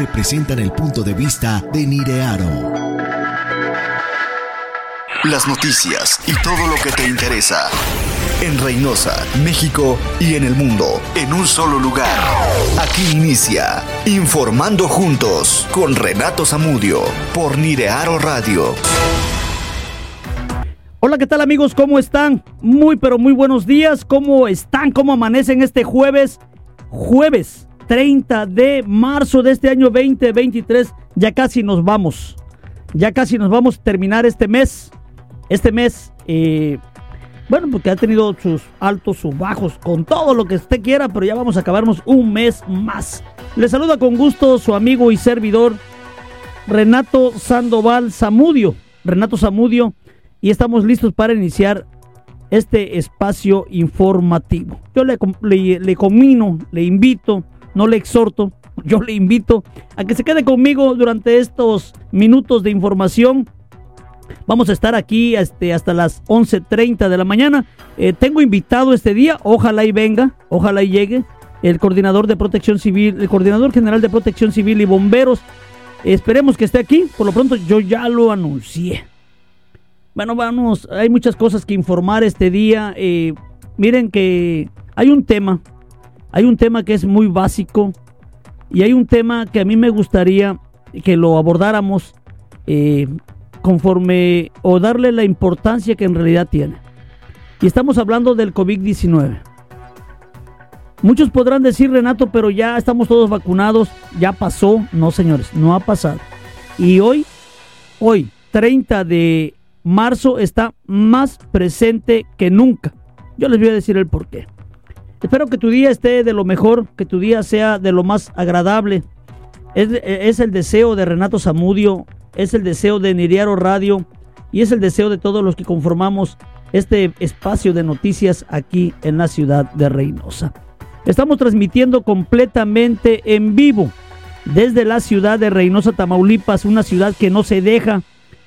representan el punto de vista de Nirearo. Las noticias y todo lo que te interesa. En Reynosa, México y en el mundo, en un solo lugar. Aquí inicia Informando Juntos con Renato Zamudio por Nirearo Radio. Hola, ¿qué tal amigos? ¿Cómo están? Muy, pero muy buenos días. ¿Cómo están? ¿Cómo amanecen este jueves? Jueves 30 de marzo de este año 2023. Ya casi nos vamos. Ya casi nos vamos a terminar este mes. Este mes, eh, bueno, porque ha tenido sus altos, sus bajos, con todo lo que usted quiera, pero ya vamos a acabarnos un mes más. Le saluda con gusto su amigo y servidor Renato Sandoval Zamudio. Renato Zamudio y estamos listos para iniciar este espacio informativo. Yo le, le, comino, le invito, no le exhorto, yo le invito a que se quede conmigo durante estos minutos de información. Vamos a estar aquí este, hasta las 11.30 de la mañana. Eh, tengo invitado este día, ojalá y venga, ojalá y llegue, el coordinador de protección civil, el coordinador general de protección civil y bomberos. Esperemos que esté aquí, por lo pronto yo ya lo anuncié. Bueno, vamos, hay muchas cosas que informar este día. Eh, miren que hay un tema, hay un tema que es muy básico y hay un tema que a mí me gustaría que lo abordáramos eh, conforme o darle la importancia que en realidad tiene. Y estamos hablando del COVID-19. Muchos podrán decir, Renato, pero ya estamos todos vacunados, ya pasó. No, señores, no ha pasado. Y hoy, hoy, 30 de marzo está más presente que nunca. Yo les voy a decir el por qué. Espero que tu día esté de lo mejor, que tu día sea de lo más agradable. Es, el deseo de Renato Zamudio, es el deseo de Niriaro Radio y es el deseo de todos los que conformamos este espacio de noticias aquí en la ciudad de Reynosa. Estamos transmitiendo completamente en vivo desde la ciudad de Reynosa, Tamaulipas, una ciudad que no se deja,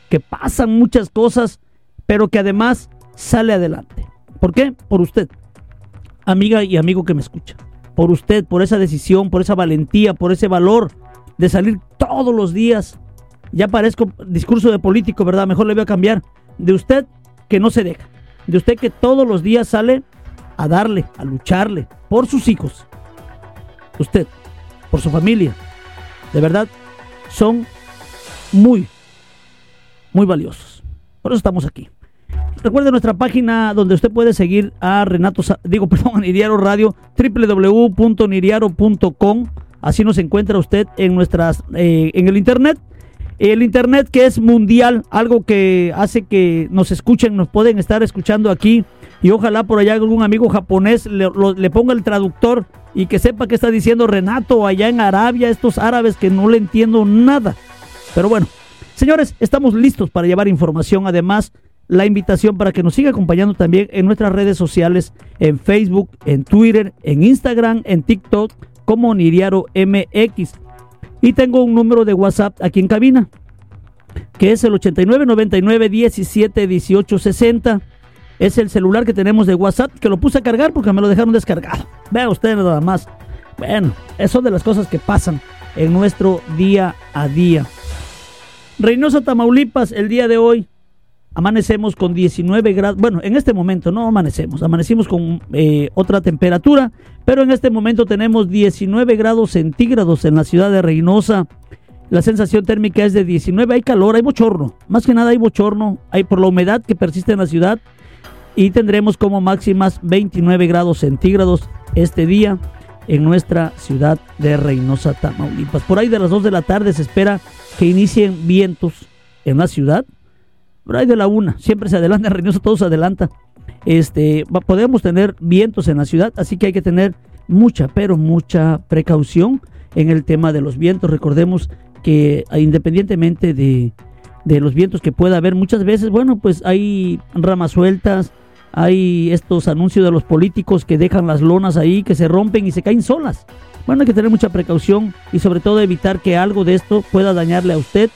que pasan muchas cosas, pero que además sale adelante. ¿Por qué? Por usted, amiga y amigo que me escucha. Por usted, por esa decisión, por esa valentía, por ese valor de salir todos los días. Ya parezco discurso de político, ¿verdad? Mejor le voy a cambiar. De usted que no se deja. De usted que todos los días sale a darle, a lucharle por sus hijos. Usted, por su familia. De verdad, son muy, muy valiosos. Por eso estamos aquí. Recuerde nuestra página donde usted puede seguir a Renato, digo, perdón, a Niriaro Radio, www.niriaro.com. Así nos encuentra usted en nuestras, eh, en el internet. El internet que es mundial, algo que hace que nos escuchen, nos pueden estar escuchando aquí y ojalá por allá algún amigo japonés le, le ponga el traductor y que sepa qué está diciendo Renato allá en Arabia, estos árabes que no le entiendo nada. Pero bueno, Señores, estamos listos para llevar información. Además, la invitación para que nos siga acompañando también en nuestras redes sociales, en Facebook, en Twitter, en Instagram, en TikTok, como Niriaro MX. Y tengo un número de WhatsApp aquí en cabina, que es el 8999 17 18 60. Es el celular que tenemos de WhatsApp, que lo puse a cargar porque me lo dejaron descargado. Vea ustedes nada más. Bueno, eso de las cosas que pasan en nuestro día a día. Reynosa, Tamaulipas, el día de hoy amanecemos con 19 grados. Bueno, en este momento no amanecemos, amanecimos con eh, otra temperatura, pero en este momento tenemos 19 grados centígrados en la ciudad de Reynosa. La sensación térmica es de 19, hay calor, hay bochorno, más que nada hay bochorno, hay por la humedad que persiste en la ciudad y tendremos como máximas 29 grados centígrados este día en nuestra ciudad de Reynosa, Tamaulipas. Por ahí de las 2 de la tarde se espera que inicien vientos en la ciudad. Pero hay de la una, siempre se adelanta, Reynosa todo se adelanta. Este, podemos tener vientos en la ciudad, así que hay que tener mucha, pero mucha precaución en el tema de los vientos. Recordemos que ah, independientemente de, de los vientos que pueda haber, muchas veces, bueno, pues hay ramas sueltas, hay estos anuncios de los políticos que dejan las lonas ahí, que se rompen y se caen solas. Bueno, hay que tener mucha precaución y sobre todo evitar que algo de esto pueda dañarle a usted,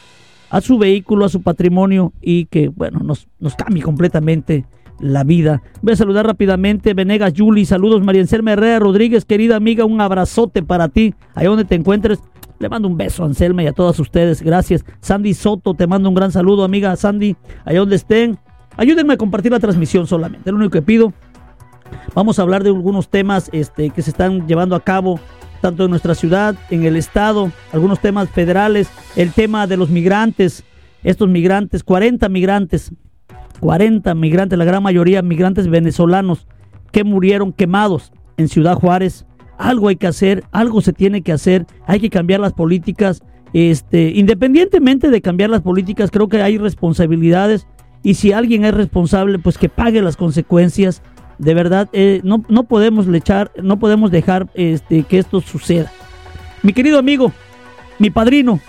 a su vehículo, a su patrimonio y que, bueno, nos, nos cambie completamente la vida. Voy a saludar rápidamente Venegas Yuli, saludos María Encerme Herrera Rodríguez, querida amiga, un abrazote para ti, ahí donde te encuentres. Le mando un beso a Anselma y a todas ustedes. Gracias. Sandy Soto, te mando un gran saludo, amiga Sandy, allá donde estén. Ayúdenme a compartir la transmisión solamente. Lo único que pido. Vamos a hablar de algunos temas este, que se están llevando a cabo tanto en nuestra ciudad, en el estado, algunos temas federales, el tema de los migrantes, estos migrantes, 40 migrantes, 40 migrantes, la gran mayoría migrantes venezolanos que murieron quemados en Ciudad Juárez. Algo hay que hacer, algo se tiene que hacer, hay que cambiar las políticas. Este, independientemente de cambiar las políticas, creo que hay responsabilidades y si alguien es responsable, pues que pague las consecuencias. De verdad, eh, no, no podemos lechar, no podemos dejar este, que esto suceda. Mi querido amigo, mi padrino,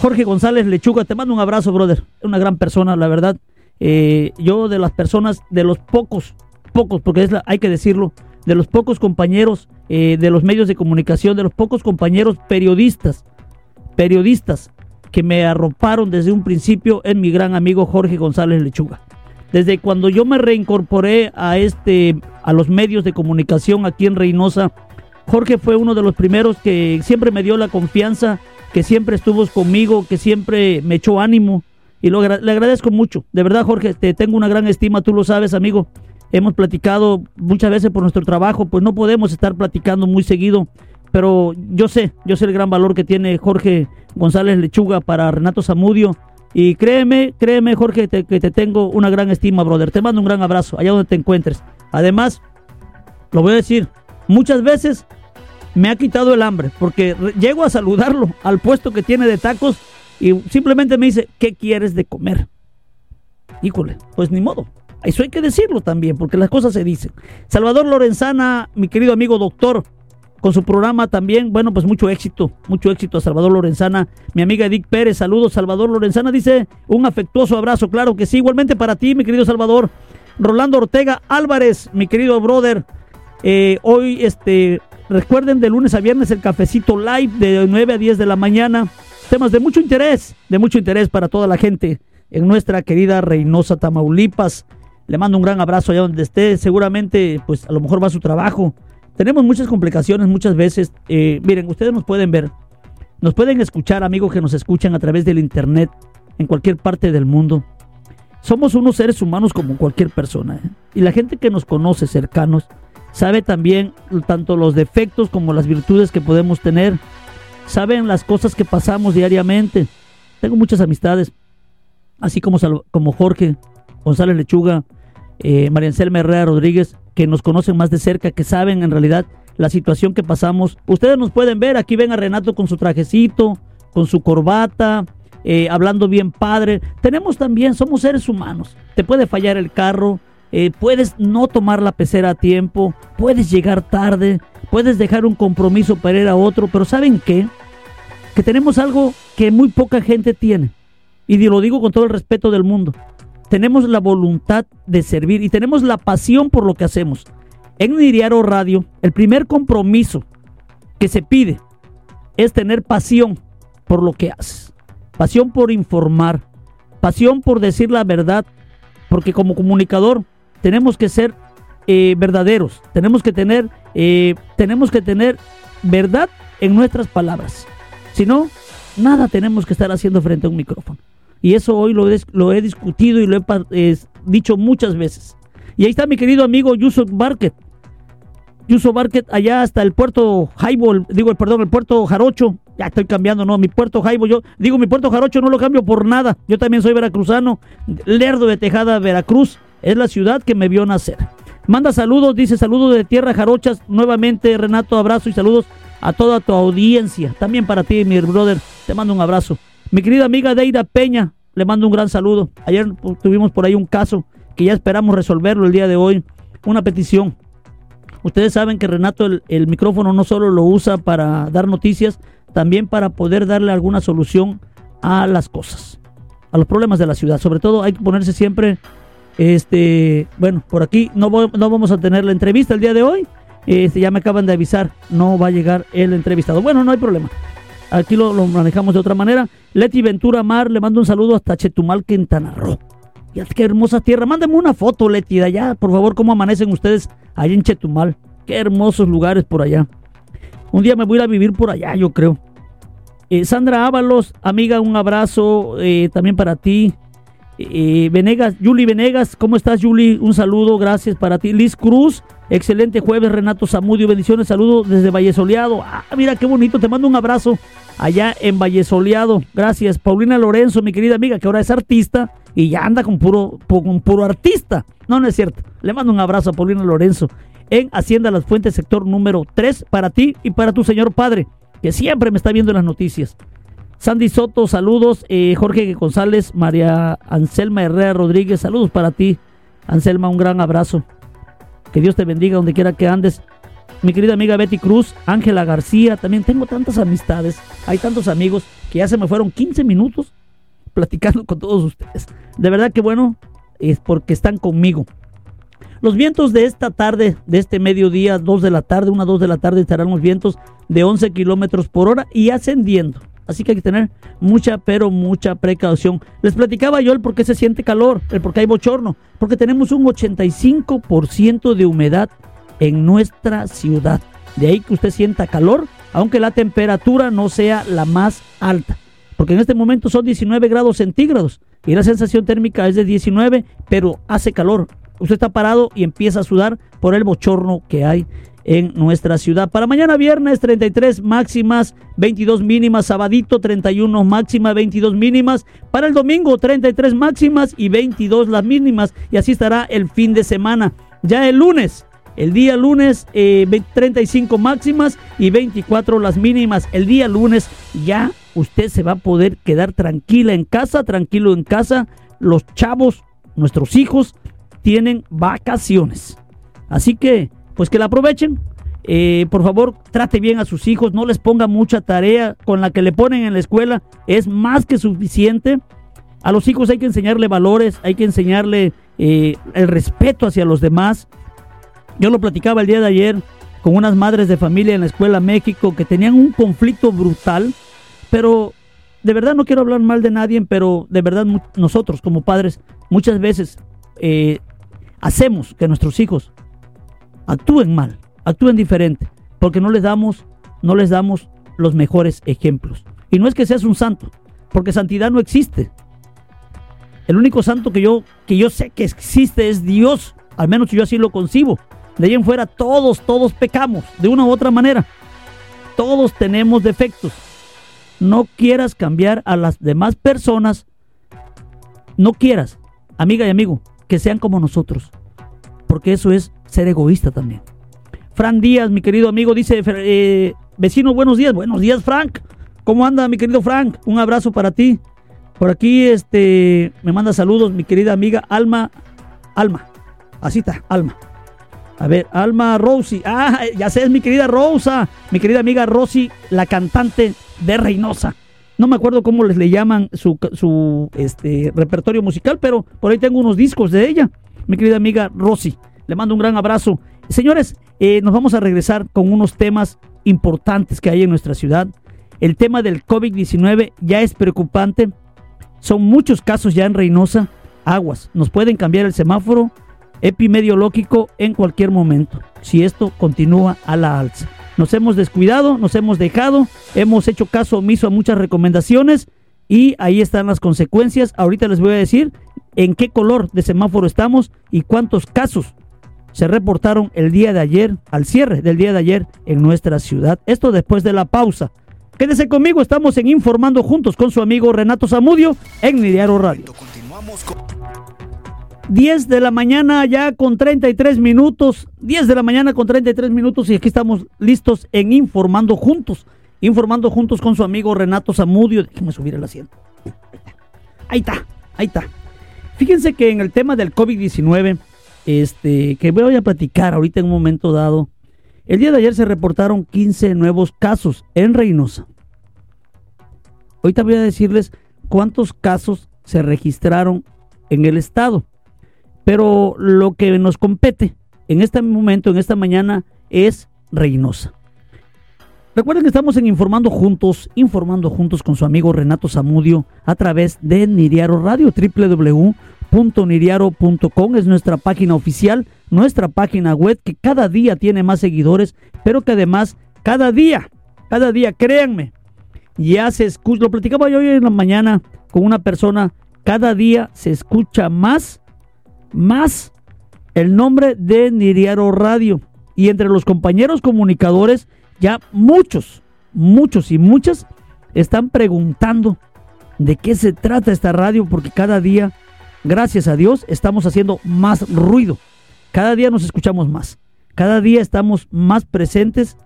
Jorge González Lechuga, te mando un abrazo, brother. Una gran persona, la verdad. Eh, yo de las personas, de los pocos, pocos, porque es hay que decirlo, de los pocos compañeros eh, de los medios de comunicación, de los pocos compañeros periodistas, periodistas que me arroparon desde un principio en mi gran amigo Jorge González Lechuga. Desde cuando yo me reincorporé a este a los medios de comunicación aquí en Reynosa, Jorge fue uno de los primeros que siempre me dio la confianza, que siempre estuvo conmigo, que siempre me echó ánimo y lo, le agradezco mucho. De verdad, Jorge, te tengo una gran estima, tú lo sabes, amigo. Hemos platicado muchas veces por nuestro trabajo, pues no podemos estar platicando muy seguido, pero yo sé, yo sé el gran valor que tiene Jorge González Lechuga para Renato Zamudio. Y créeme, créeme, Jorge, que te tengo una gran estima, brother. Te mando un gran abrazo allá donde te encuentres. Además, lo voy a decir, muchas veces me ha quitado el hambre, porque llego a saludarlo al puesto que tiene de tacos y simplemente me dice, ¿qué quieres de comer? Híjole, pues ni modo. Eso hay que decirlo también, porque las cosas se dicen. Salvador Lorenzana, mi querido amigo doctor, con su programa también, bueno, pues mucho éxito, mucho éxito a Salvador Lorenzana. Mi amiga Edith Pérez, saludos. Salvador Lorenzana dice un afectuoso abrazo, claro que sí, igualmente para ti, mi querido Salvador. Rolando Ortega Álvarez, mi querido brother, eh, hoy, este, recuerden de lunes a viernes el cafecito live de 9 a 10 de la mañana. Temas de mucho interés, de mucho interés para toda la gente en nuestra querida Reynosa Tamaulipas. Le mando un gran abrazo allá donde esté. Seguramente, pues a lo mejor va a su trabajo. Tenemos muchas complicaciones muchas veces. Eh, miren, ustedes nos pueden ver, nos pueden escuchar, amigos que nos escuchan a través del internet en cualquier parte del mundo. Somos unos seres humanos como cualquier persona. ¿eh? Y la gente que nos conoce cercanos sabe también tanto los defectos como las virtudes que podemos tener. Saben las cosas que pasamos diariamente. Tengo muchas amistades, así como, como Jorge, González Lechuga, eh, María Anselma Herrera Rodríguez, que nos conocen más de cerca, que saben en realidad la situación que pasamos. Ustedes nos pueden ver, aquí ven a Renato con su trajecito, con su corbata, eh, hablando bien padre. Tenemos también, somos seres humanos. Te puede fallar el carro, eh, puedes no tomar la pecera a tiempo, puedes llegar tarde, puedes dejar un compromiso para ir a otro, pero ¿saben qué? Que tenemos algo que muy poca gente tiene. Y lo digo con todo el respeto del mundo tenemos la voluntad de servir y tenemos la pasión por lo que hacemos. En Niriaro Radio, el primer compromiso que se pide es tener pasión por lo que haces. Pasión por informar, pasión por decir la verdad, porque como comunicador tenemos que ser eh, verdaderos, tenemos que tener, eh, tenemos que tener verdad en nuestras palabras. Si no, nada tenemos que estar haciendo frente a un micrófono. Y eso hoy lo he, discutido y lo he dicho muchas veces. Y ahí está mi querido amigo Yusuf Barket. Yusuf Barket allá hasta el puerto Jaibo, digo, perdón, el puerto Jarocho. Ya estoy cambiando, no, mi puerto Jaibo, yo digo mi puerto Jarocho no lo cambio por nada. Yo también soy veracruzano, Lerdo de Tejada, Veracruz. Es la ciudad que me vio nacer. Manda saludos, dice saludos de Tierra Jarochas. Nuevamente, Renato, abrazo y saludos a toda tu audiencia. También para ti, mi brother. Te mando un abrazo. Mi querida amiga Deida Peña, le mando un gran saludo. Ayer tuvimos por ahí un caso que ya esperamos resolverlo el día de hoy. Una petición. Ustedes saben que Renato el, micrófono no solo lo usa para dar noticias, también para poder darle alguna solución a las cosas, a los problemas de la ciudad. Sobre todo hay que ponerse siempre, este, bueno, por aquí no, no vamos a tener la entrevista el día de hoy. Este, ya me acaban de avisar, no va a llegar el entrevistado. Bueno, no hay problema. Aquí lo, manejamos de otra manera. Leti Ventura Mar, le mando un saludo hasta Chetumal, Quintana Roo. Ya, qué hermosa tierra. Mándeme una foto, Leti, de allá, por favor, cómo amanecen ustedes allá en Chetumal. Qué hermosos lugares por allá. Un día me voy a, ir a vivir por allá, yo creo. Eh, Sandra Ábalos, amiga, un abrazo eh, también para ti. Eh, Venegas, Juli Venegas, ¿cómo estás, Juli? Un saludo, gracias para ti. Liz Cruz, excelente jueves, Renato Zamudio, bendiciones, saludos desde Valle Soleado. Ah, mira qué bonito, te mando un abrazo allá en Valle Soleado. Gracias, Paulina Lorenzo, mi querida amiga, que ahora es artista y ya anda con puro, con puro artista. No, no es cierto. Le mando un abrazo a Paulina Lorenzo en Hacienda Las Fuentes, sector número 3, para ti y para tu señor padre, que siempre me está viendo en las noticias. Sandy Soto, saludos. Eh, Jorge González, María Anselma Herrera Rodríguez, saludos para ti. Anselma, un gran abrazo. Que Dios te bendiga donde quiera que andes. Mi querida amiga Betty Cruz, Ángela García, también tengo tantas amistades, hay tantos amigos que ya se me fueron 15 minutos platicando con todos ustedes. De verdad que bueno, es porque están conmigo. Los vientos de esta tarde, de este mediodía, 2 de la tarde, 1, 2 de la tarde, estarán los vientos de 11 kilómetros por hora y ascendiendo. Así que hay que tener mucha, pero mucha precaución. Les platicaba yo el por qué se siente calor, el por qué hay bochorno, porque tenemos un 85% de humedad en nuestra ciudad. De ahí que usted sienta calor, aunque la temperatura no sea la más alta. Porque en este momento son 19 grados centígrados y la sensación térmica es de 19, pero hace calor. Usted está parado y empieza a sudar por el bochorno que hay en nuestra ciudad. Para mañana viernes 33 máximas, 22 mínimas, sabadito 31 máximas, 22 mínimas. Para el domingo 33 máximas y 22 las mínimas. Y así estará el fin de semana. Ya el lunes, el día lunes eh, 35 máximas y 24 las mínimas. El día lunes ya usted se va a poder quedar tranquila en casa, tranquilo en casa. Los chavos, nuestros hijos, tienen vacaciones. Así que pues que la aprovechen. Eh, por favor, trate bien a sus hijos, no les ponga mucha tarea con la que le ponen en la escuela, es más que suficiente. A los hijos hay que enseñarle valores, hay que enseñarle eh, el respeto hacia los demás. Yo lo platicaba el día de ayer con unas madres de familia en la escuela México que tenían un conflicto brutal, pero de verdad no quiero hablar mal de nadie, pero de verdad nosotros como padres muchas veces eh, hacemos que nuestros hijos actúen mal, actúen diferente, porque no les damos, no les damos los mejores ejemplos. Y no es que seas un santo, porque santidad no existe. El único santo que yo, que yo sé que existe es Dios, al menos yo así lo concibo. De ahí en fuera todos, todos pecamos, de una u otra manera. Todos tenemos defectos. No quieras cambiar a las demás personas. No quieras, amiga y amigo, que sean como nosotros. Porque eso es ser egoísta también. Fran Díaz, mi querido amigo, dice, eh, vecino, buenos días. Buenos días, Frank. ¿Cómo anda, mi querido Frank? Un abrazo para ti. Por aquí, este, me manda saludos mi querida amiga Alma. Alma. Así está, Alma. A ver, Alma Rosy. Ah, ya sé, es mi querida Rosa. Mi querida amiga Rosy, la cantante de Reynosa. No me acuerdo cómo les le llaman su, su este, repertorio musical, pero por ahí tengo unos discos de ella. Mi querida amiga Rosy. Le mando un gran abrazo. Señores, eh, nos vamos a regresar con unos temas importantes que hay en nuestra ciudad. El tema del COVID-19 ya es preocupante. Son muchos casos ya en Reynosa. Aguas, nos pueden cambiar el semáforo epidemiológico en cualquier momento, si esto continúa a la alza. Nos hemos descuidado, nos hemos dejado, hemos hecho caso omiso a muchas recomendaciones y ahí están las consecuencias. Ahorita les voy a decir en qué color de semáforo estamos y cuántos casos se reportaron el día de ayer, al cierre del día de ayer en nuestra ciudad. Esto después de la pausa. Quédese conmigo, estamos en Informando Juntos con su amigo Renato Zamudio en Nidiaro Radio. Continuamos 10 de la mañana ya con 33 minutos, 10 de la mañana con 33 minutos y aquí estamos listos en Informando Juntos. Informando Juntos con su amigo Renato Zamudio. Déjeme subir el asiento. Ahí está, ahí está. Fíjense que en el tema del COVID-19 este, que voy a platicar ahorita en un momento dado. El día de ayer se reportaron 15 nuevos casos en Reynosa. Ahorita voy a decirles cuántos casos se registraron en el estado. Pero lo que nos compete en este momento, en esta mañana, es Reynosa. Recuerden que estamos en Informando Juntos, informando juntos con su amigo Renato Zamudio a través de Niriaro Radio, www .niriaro.com es nuestra página oficial, nuestra página web que cada día tiene más seguidores, pero que además cada día, cada día, créanme, ya se escucha, lo platicaba yo hoy en la mañana con una persona, cada día se escucha más, más el nombre de Niriaro Radio. Y entre los compañeros comunicadores, ya muchos, muchos y muchas están preguntando de qué se trata esta radio, porque cada día, gracias a Dios, estamos haciendo más ruido. Cada día nos escuchamos más. Cada día estamos más presentes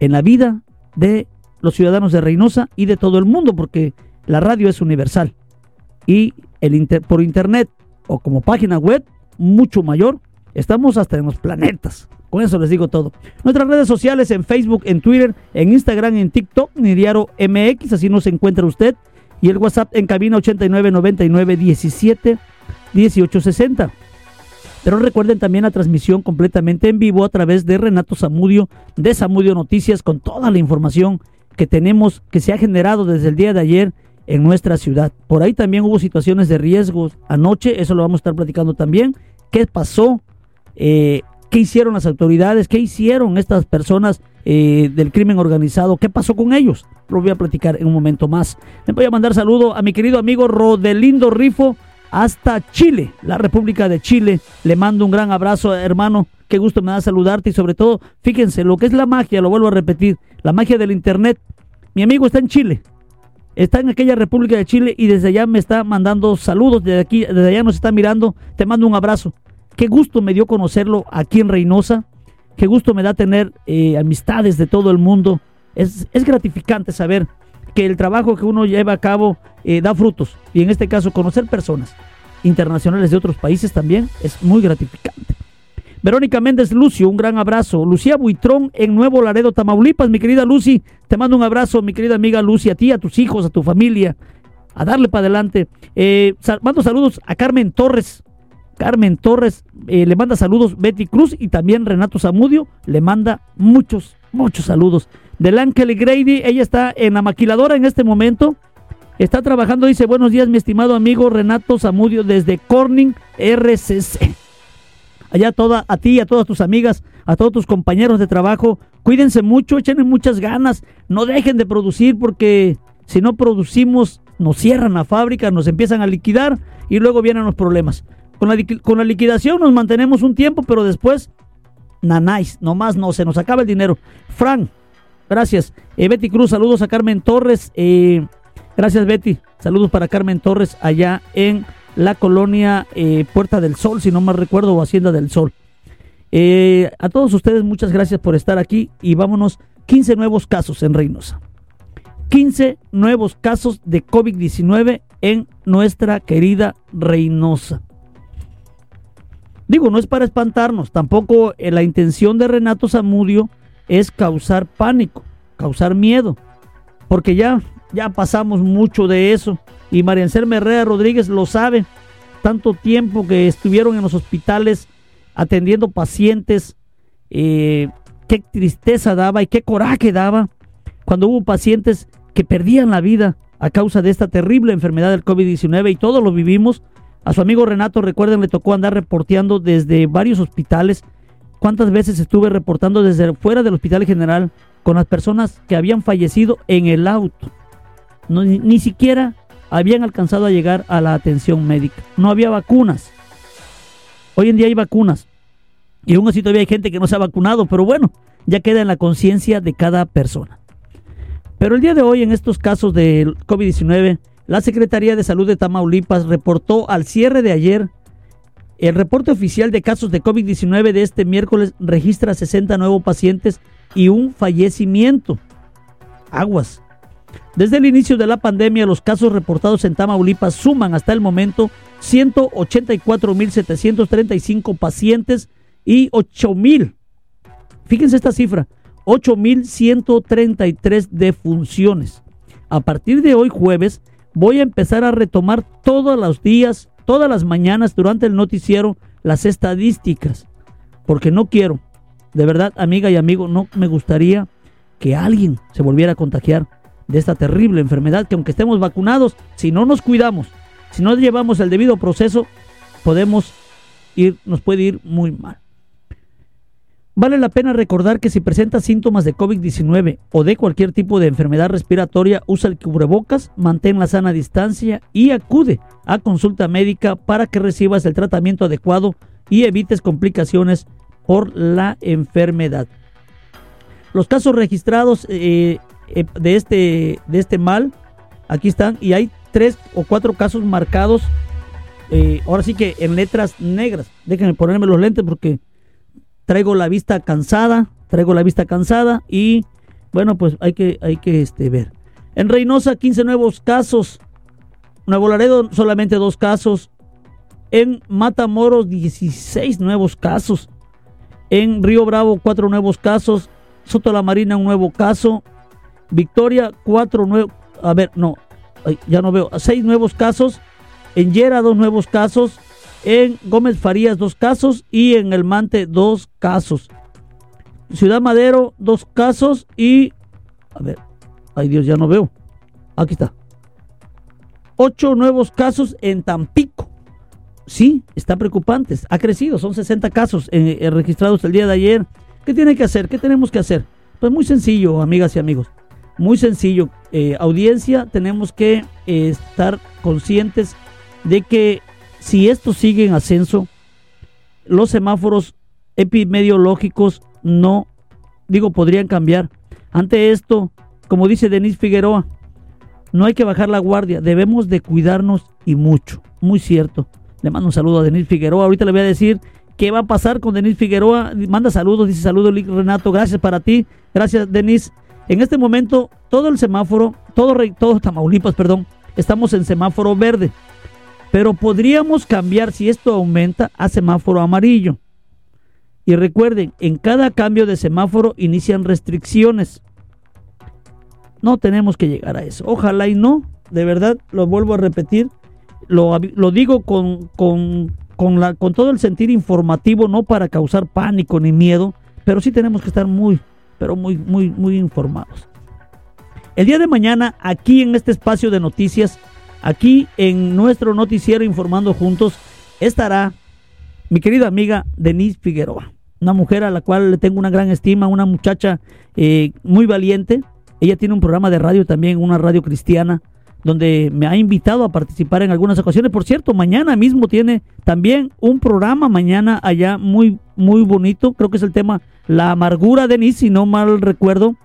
en la vida de los ciudadanos de Reynosa y de todo el mundo, porque la radio es universal. Y el por internet o como página web, mucho mayor, estamos hasta en los planetas. Con eso les digo todo. Nuestras redes sociales en Facebook, en Twitter, en Instagram, en TikTok, ni diario MX, así nos encuentra usted. Y el WhatsApp en cabina 8999 17 1860. Pero recuerden también la transmisión completamente en vivo a través de Renato Zamudio, de Zamudio Noticias, con toda la información que tenemos, que se ha generado desde el día de ayer en nuestra ciudad. Por ahí también hubo situaciones de riesgo anoche, eso lo vamos a estar platicando también. ¿Qué pasó? Eh, ¿Qué hicieron las autoridades? ¿Qué hicieron estas personas eh, del crimen organizado? ¿Qué pasó con ellos? Lo voy a platicar en un momento más. Le voy a mandar saludo a mi querido amigo Rodelindo Rifo hasta Chile, la República de Chile. Le mando un gran abrazo, hermano. Qué gusto me da saludarte y sobre todo, fíjense, lo que es la magia, lo vuelvo a repetir, la magia del Internet. Mi amigo está en Chile, está en aquella República de Chile y desde allá me está mandando saludos, desde aquí, desde allá nos está mirando, te mando un abrazo. Qué gusto me dio conocerlo aquí en Reynosa, qué gusto me da tener eh, amistades de todo el mundo. Es, es gratificante saber que el trabajo que uno lleva a cabo eh, da frutos. Y en este caso, conocer personas internacionales de otros países también es muy gratificante. Verónica Méndez Lucio, un gran abrazo. Lucía Buitrón en Nuevo Laredo, Tamaulipas. Mi querida Lucy, te mando un abrazo, mi querida amiga Lucy, a ti, a tus hijos, a tu familia, a darle para adelante. Eh, mando saludos a Carmen Torres. Carmen Torres eh, le manda saludos Betty Cruz y también Renato Zamudio le manda muchos, muchos saludos del Ángel Grady. Ella está en la maquiladora en este momento. Está trabajando, dice, buenos días mi estimado amigo Renato Zamudio desde Corning RCC. Allá toda, a ti a todas tus amigas, a todos tus compañeros de trabajo, cuídense mucho, echen muchas ganas, no dejen de producir porque si no producimos nos cierran la fábrica, nos empiezan a liquidar y luego vienen los problemas. Con la, con la liquidación nos mantenemos un tiempo, pero después, nanáis, nomás no, se nos acaba el dinero. Frank, Gracias. Eh, Betty Cruz, saludos a Carmen Torres. Eh, gracias, Betty. Saludos para Carmen Torres allá en la colonia eh, Puerta del Sol, si no mal recuerdo, o Hacienda del Sol. a todos ustedes, muchas gracias por estar aquí y vámonos. 15 nuevos casos en Reynosa. 15 nuevos casos de COVID-19 en nuestra querida Reynosa. Digo, no es para espantarnos, tampoco la intención de Renato Zamudio es causar pánico, causar miedo, porque ya, ya pasamos mucho de eso y María Anselma Rodríguez lo sabe, tanto tiempo que estuvieron en los hospitales atendiendo pacientes, eh, qué tristeza daba y qué coraje daba cuando hubo pacientes que perdían la vida a causa de esta terrible enfermedad del COVID-19 y todos lo vivimos. A su amigo Renato, recuerden, le tocó andar reporteando desde varios hospitales cuántas veces estuve reportando desde fuera del hospital general con las personas que habían fallecido en el auto. ni, siquiera habían alcanzado a llegar a la atención médica. No había vacunas. Hoy en día hay vacunas. Y aún así todavía hay gente que no se ha vacunado, pero bueno, ya queda en la conciencia de cada persona. Pero el día de hoy, en estos casos del COVID-19, la Secretaría de Salud de Tamaulipas reportó al cierre de ayer el reporte oficial de casos de COVID-19 de este miércoles registra 60 nuevos pacientes y un fallecimiento. Aguas. Desde el inicio de la pandemia, los casos reportados en Tamaulipas suman hasta el momento 184.735 pacientes y 8.000. Fíjense esta cifra, 8.133 defunciones. A partir de hoy jueves voy a empezar a retomar todos los días todas las mañanas durante el noticiero las estadísticas, porque no quiero, de verdad, amiga y amigo, no me gustaría que alguien se volviera a contagiar de esta terrible enfermedad que aunque estemos vacunados, si no nos cuidamos, si no llevamos el debido proceso, podemos ir, nos puede ir muy mal. Vale la pena recordar que si presenta síntomas de COVID-19 o de cualquier tipo de enfermedad respiratoria, usa el cubrebocas, mantén la sana distancia y acude a consulta médica para que recibas el tratamiento adecuado y evites complicaciones por la enfermedad. Los casos registrados eh, eh, de, este, de este mal, aquí están, y hay tres o cuatro casos marcados, eh, ahora sí que en letras negras. Déjenme ponerme los lentes porque traigo la vista cansada, traigo la vista cansada y bueno, pues hay que, hay que este, ver. En Reynosa, 15 nuevos casos. Nuevo Laredo, solamente dos casos. En Matamoros, 16 nuevos casos. En Río Bravo, cuatro nuevos casos. Soto la Marina, un nuevo caso. Victoria, cuatro nuevos. A ver, no, ya no veo. Seis nuevos casos. En Yera, dos nuevos casos en Gómez Farías dos casos y en El Mante dos casos. Ciudad Madero dos casos y... A ver, ay Dios, ya no veo. Aquí está. Ocho nuevos casos en Tampico. Sí, está preocupante. Ha crecido, son 60 casos eh, eh, registrados el día de ayer. ¿Qué tiene que hacer? ¿Qué tenemos que hacer? Pues muy sencillo, amigas y amigos. Muy sencillo. Eh, audiencia, tenemos que estar conscientes de que si esto sigue en ascenso, los semáforos epidemiológicos no, digo, podrían cambiar. Ante esto, como dice Denis Figueroa, no hay que bajar la guardia, debemos de cuidarnos y mucho, muy cierto. Le mando un saludo a Denis Figueroa, ahorita le voy a decir qué va a pasar con Denis Figueroa. Manda saludos, dice saludos Renato, gracias para ti, gracias Denis. En este momento, todo el semáforo, todo, todo Tamaulipas, perdón, estamos en semáforo verde. Pero podríamos cambiar, si esto aumenta, a semáforo amarillo. Y recuerden, en cada cambio de semáforo inician restricciones. No tenemos que llegar a eso. Ojalá y no, de verdad, lo vuelvo a repetir. Lo, digo con, con, la, con todo el sentir informativo, no para causar pánico ni miedo, pero sí tenemos que estar muy, pero muy, muy, muy informados. El día de mañana, aquí en este espacio de noticias, Aquí en nuestro noticiero Informando Juntos estará mi querida amiga Denise Figueroa, una mujer a la cual le tengo una gran estima, una muchacha eh, muy valiente. Ella tiene un programa de radio también, una radio cristiana, donde me ha invitado a participar en algunas ocasiones. Por cierto, mañana mismo tiene también un programa, mañana allá muy, muy bonito. Creo que es el tema La amargura, Denise, si no mal recuerdo.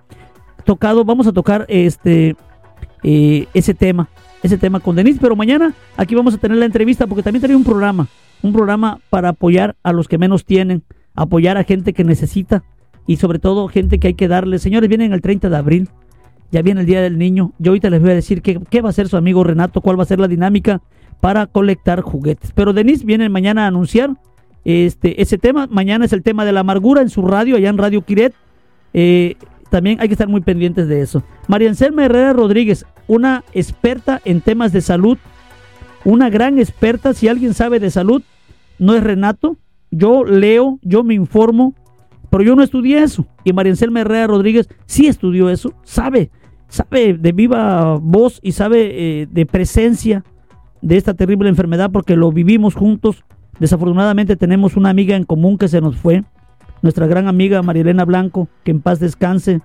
Tocado, vamos a tocar este eh, ese tema ese tema con Denise. Pero mañana aquí vamos a tener la entrevista porque también tenía un programa, un programa para apoyar a los que menos tienen, apoyar a gente que necesita y sobre todo gente que hay que darle. Señores, vienen el 30 de abril, ya viene el Día del Niño. Yo ahorita les voy a decir qué, qué va a hacer su amigo Renato, cuál va a ser la dinámica para colectar juguetes. Pero Denise viene mañana a anunciar este, ese tema. Mañana es el tema de la amargura en su radio, allá en Radio Quiret. Eh, también hay que estar muy pendientes de eso. María Anselma Herrera Rodríguez, una experta en temas de salud, una gran experta, si alguien sabe de salud, no es Renato, yo leo, yo me informo, pero yo no estudié eso. Y María Anselma Herrera Rodríguez sí estudió eso, sabe, sabe de viva voz y sabe eh, de presencia de esta terrible enfermedad porque lo vivimos juntos. Desafortunadamente tenemos una amiga en común que se nos fue nuestra gran amiga Marielena Blanco, que en paz descanse.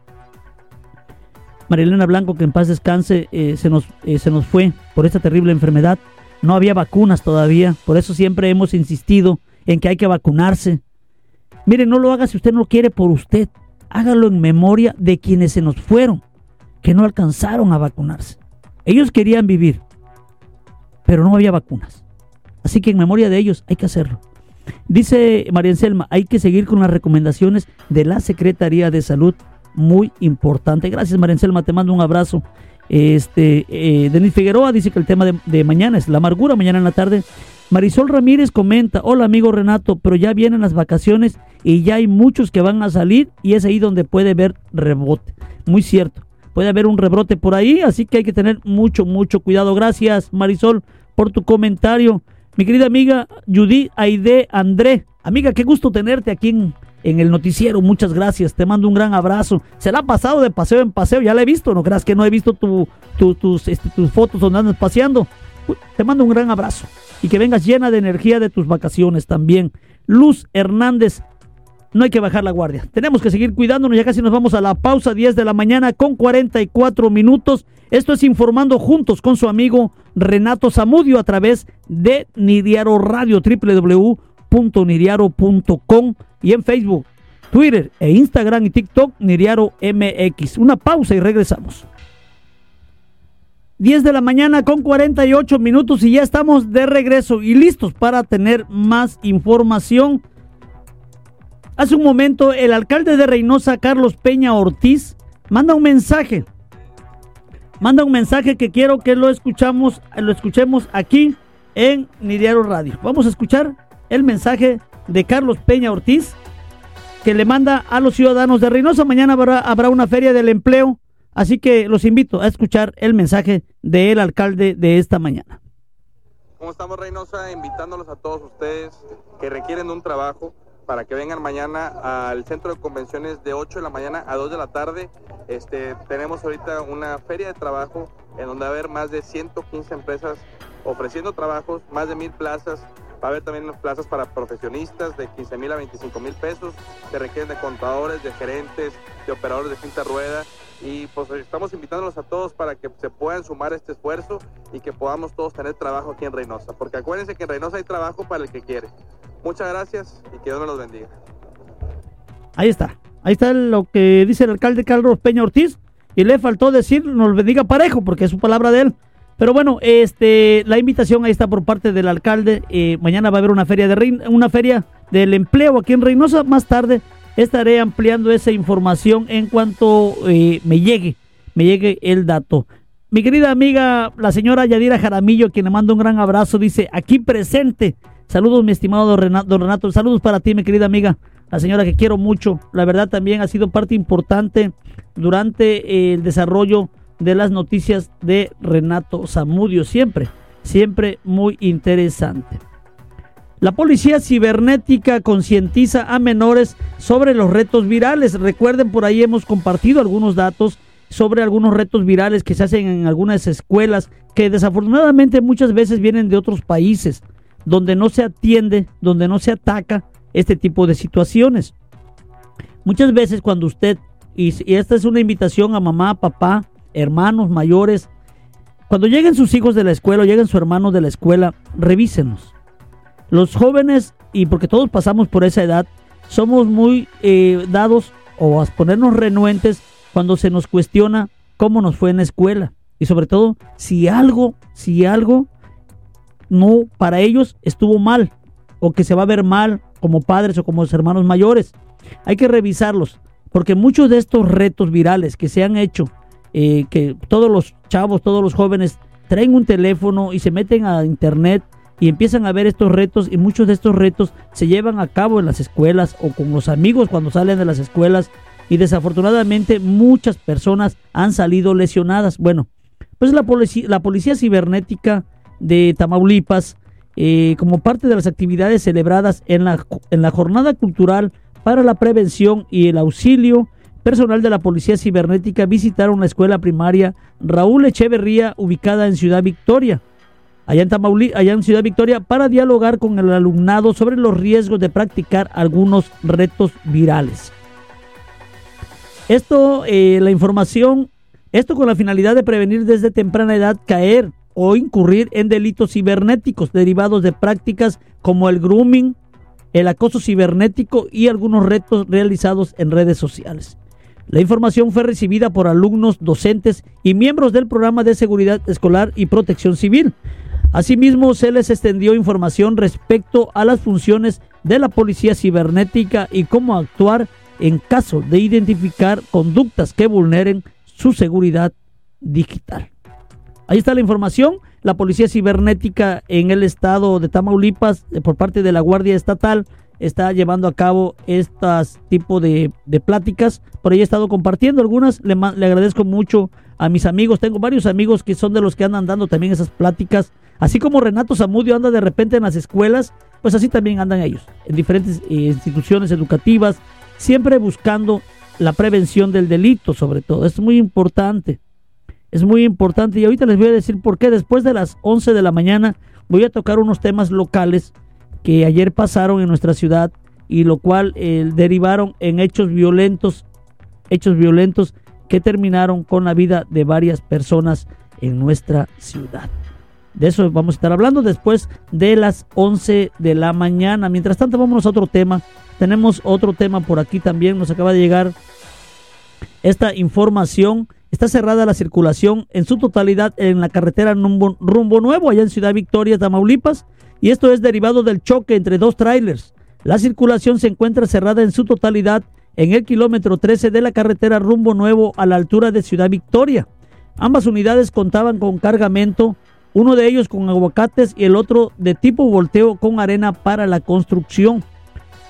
Marielena Blanco, que en paz descanse, eh, se, nos, eh, se nos fue por esta terrible enfermedad. No había vacunas todavía, por eso siempre hemos insistido en que hay que vacunarse. Mire, no lo haga si usted no quiere por usted, hágalo en memoria de quienes se nos fueron, que no alcanzaron a vacunarse. Ellos querían vivir, pero no había vacunas. Así que en memoria de ellos hay que hacerlo. Dice María Anselma, hay que seguir con las recomendaciones de la Secretaría de Salud. Muy importante. Gracias, María Anselma, te mando un abrazo. Este, eh, Denis Figueroa dice que el tema de, mañana es la amargura, mañana en la tarde. Marisol Ramírez comenta, hola amigo Renato, pero ya vienen las vacaciones y ya hay muchos que van a salir y es ahí donde puede haber rebote. Muy cierto, puede haber un rebrote por ahí, así que hay que tener mucho, mucho cuidado. Gracias Marisol por tu comentario. Mi querida amiga Judy Aide André, amiga, qué gusto tenerte aquí en, el noticiero. Muchas gracias, te mando un gran abrazo. Se la ha pasado de paseo en paseo, ya la he visto, no creas que no he visto este, tus fotos donde andas paseando. Te mando un gran abrazo y que vengas llena de energía de tus vacaciones también. Luz Hernández, no hay que bajar la guardia. Tenemos que seguir cuidándonos, ya casi nos vamos a la pausa 10 de la mañana con 44 minutos. Esto es Informando Juntos con su amigo Renato Zamudio a través de Nidiaro Radio, www.nidiaro.com y en Facebook, Twitter e Instagram y TikTok, Nidiaro MX. Una pausa y regresamos. 10 de la mañana con 48 minutos y ya estamos de regreso y listos para tener más información. Hace un momento el alcalde de Reynosa, Carlos Peña Ortiz, manda un mensaje. Manda un mensaje que quiero que lo escuchamos, lo escuchemos aquí en Nidiaro Radio. Vamos a escuchar el mensaje de Carlos Peña Ortiz que le manda a los ciudadanos de Reynosa. Mañana habrá, habrá una feria del empleo Así que los invito a escuchar el mensaje del alcalde de esta mañana. ¿Cómo estamos, Reynosa? Invitándolos a todos ustedes que requieren un trabajo para que vengan mañana al centro de convenciones de 8 de la mañana a 2 de la tarde. Este, tenemos ahorita una feria de trabajo en donde va a haber más de 115 empresas ofreciendo trabajos, más de mil plazas. Va a haber también plazas para profesionistas de 15 mil a 25 mil pesos. Se requieren de contadores, de gerentes, de operadores de quinta rueda y pues estamos invitándolos a todos para que se puedan sumar a este esfuerzo y que podamos todos tener trabajo aquí en Reynosa, porque acuérdense que en Reynosa hay trabajo para el que quiere. Muchas gracias y que Dios nos los bendiga. Ahí está, ahí está lo que dice el alcalde Carlos Peña Ortiz y le faltó decir nos bendiga parejo porque es su palabra de él. Pero bueno, este, la invitación ahí está por parte del alcalde. Eh, mañana va a haber una feria de una feria del empleo aquí en Reynosa. Más tarde estaré ampliando esa información en cuanto eh, me llegue, me llegue el dato. Mi querida amiga, la señora Yadira Jaramillo, quien le manda un gran abrazo, dice, aquí presente. Saludos, mi estimado don Renato, Saludos para ti, mi querida amiga, la señora que quiero mucho. La verdad también ha sido parte importante durante el desarrollo de las noticias de Renato Zamudio. Siempre, siempre muy interesante. La policía cibernética concientiza a menores sobre los retos virales. Recuerden, por ahí hemos compartido algunos datos sobre algunos retos virales que se hacen en algunas escuelas que desafortunadamente muchas veces vienen de otros países donde no se atiende, donde no se ataca este tipo de situaciones. Muchas veces cuando usted, y, esta es una invitación a mamá, papá, hermanos mayores, cuando lleguen sus hijos de la escuela o lleguen sus hermanos de la escuela, revísenos los jóvenes, y porque todos pasamos por esa edad, somos muy eh, dados o a ponernos renuentes cuando se nos cuestiona cómo nos fue en la escuela. Y sobre todo, si algo, si algo no para ellos estuvo mal o que se va a ver mal como padres o como hermanos mayores. Hay que revisarlos, porque muchos de estos retos virales que se han hecho, eh, que todos los chavos, todos los jóvenes traen un teléfono y se meten a internet y empiezan a ver estos retos y muchos de estos retos se llevan a cabo en las escuelas o con los amigos cuando salen de las escuelas y desafortunadamente muchas personas han salido lesionadas. Bueno, pues la policía, la policía cibernética de Tamaulipas, eh, como parte de las actividades celebradas en la, en la jornada cultural para la prevención y el auxilio, personal de la policía cibernética visitaron la escuela primaria Raúl Echeverría ubicada en Ciudad Victoria allá en, allá en Ciudad Victoria para dialogar con el alumnado sobre los riesgos de practicar algunos retos virales. Esto, eh, la información, esto con la finalidad de prevenir desde temprana edad caer o incurrir en delitos cibernéticos derivados de prácticas como el grooming, el acoso cibernético y algunos retos realizados en redes sociales. La información fue recibida por alumnos, docentes y miembros del programa de seguridad escolar y protección civil, Asimismo, se les extendió información respecto a las funciones de la policía cibernética y cómo actuar en caso de identificar conductas que vulneren su seguridad digital. Ahí está la información. La policía cibernética en el estado de Tamaulipas, eh, por parte de la Guardia Estatal, está llevando a cabo estas tipo de, pláticas. Por ahí he estado compartiendo algunas. Le, le agradezco mucho a mis amigos. Tengo varios amigos que son de los que andan dando también esas pláticas Así como Renato Zamudio anda de repente en las escuelas, pues así también andan ellos, en diferentes eh, instituciones educativas, siempre buscando la prevención del delito, sobre todo. Es muy importante. Es muy importante. Y ahorita les voy a decir por qué. Después de las 11 de la mañana voy a tocar unos temas locales que ayer pasaron en nuestra ciudad y lo cual eh, derivaron en hechos violentos, hechos violentos que terminaron con la vida de varias personas en nuestra ciudad. De eso vamos a estar hablando después de las 11 de la mañana. Mientras tanto, vámonos a otro tema. Tenemos otro tema por aquí también. Nos acaba de llegar esta información. Está cerrada la circulación en su totalidad en la carretera rumbo, rumbo Nuevo, allá en Ciudad Victoria, Tamaulipas. Y esto es derivado del choque entre dos trailers. La circulación se encuentra cerrada en su totalidad en el kilómetro 13 de la carretera rumbo nuevo a la altura de Ciudad Victoria. Ambas unidades contaban con cargamento, uno de ellos con aguacates y el otro de tipo volteo con arena para la construcción.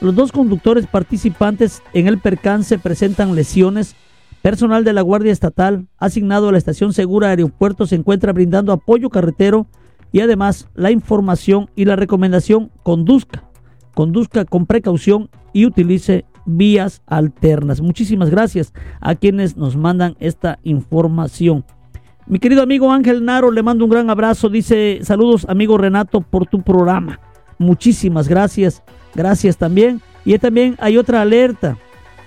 Los dos conductores participantes en el percance presentan lesiones. Personal de la Guardia Estatal asignado a la Estación Segura Aeropuerto se encuentra brindando apoyo carretero y además la información y la recomendación conduzca, conduzca con precaución y utilice vías alternas. Muchísimas gracias a quienes nos mandan esta información. Mi querido amigo Ángel Naro, le mando un gran abrazo. Dice, saludos amigo Renato por tu programa. Muchísimas gracias. Gracias también. Y también hay otra alerta.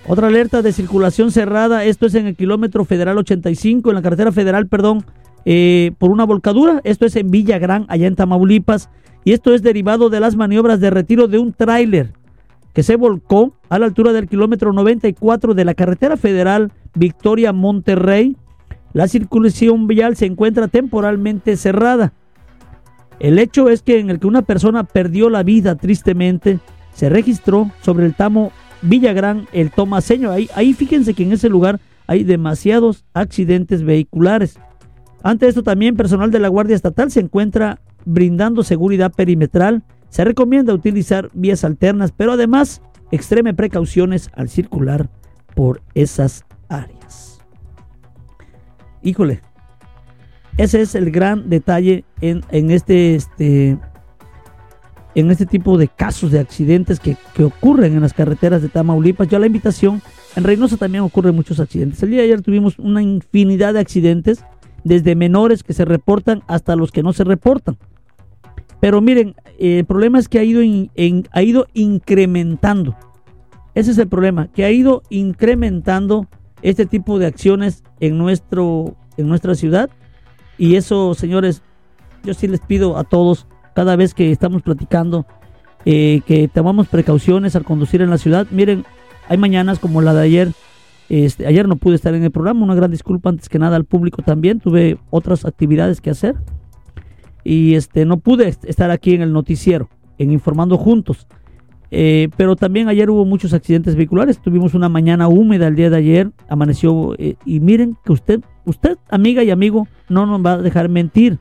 Otra alerta de circulación cerrada. Esto es en el kilómetro federal 85, en la carretera federal, perdón, eh, por una volcadura. Esto es en Villa Gran, allá en Tamaulipas. Y esto es derivado de las maniobras de retiro de un tráiler que se volcó a la altura del kilómetro 94 de la carretera federal Victoria Monterrey. La circulación vial se encuentra temporalmente cerrada. El hecho es que en el que una persona perdió la vida tristemente, se registró sobre el tamo Villagrán, el Tomaseño. Ahí, ahí fíjense que en ese lugar hay demasiados accidentes vehiculares. Ante esto también personal de la Guardia Estatal se encuentra brindando seguridad perimetral se recomienda utilizar vías alternas, pero además extreme precauciones al circular por esas áreas. Híjole, ese es el gran detalle en, este, este, en este tipo de casos de accidentes que, que, ocurren en las carreteras de Tamaulipas. Ya la invitación, en Reynosa también ocurren muchos accidentes. El día de ayer tuvimos una infinidad de accidentes, desde menores que se reportan hasta los que no se reportan. Pero miren, el problema es que ha ido, ha ido incrementando. Ese es el problema, que ha ido incrementando este tipo de acciones en, nuestro, en nuestra ciudad. Y eso, señores, yo sí les pido a todos, cada vez que estamos platicando, eh, que tomamos precauciones al conducir en la ciudad. Miren, hay mañanas como la de ayer. Este, ayer no pude estar en el programa, una gran disculpa antes que nada al público también. Tuve otras actividades que hacer y este no pude estar aquí en el noticiero, en Informando Juntos. Eh, pero también ayer hubo muchos accidentes vehiculares. Tuvimos una mañana húmeda el día de ayer, amaneció eh, y miren que usted, usted amiga y amigo, no nos va a dejar mentir.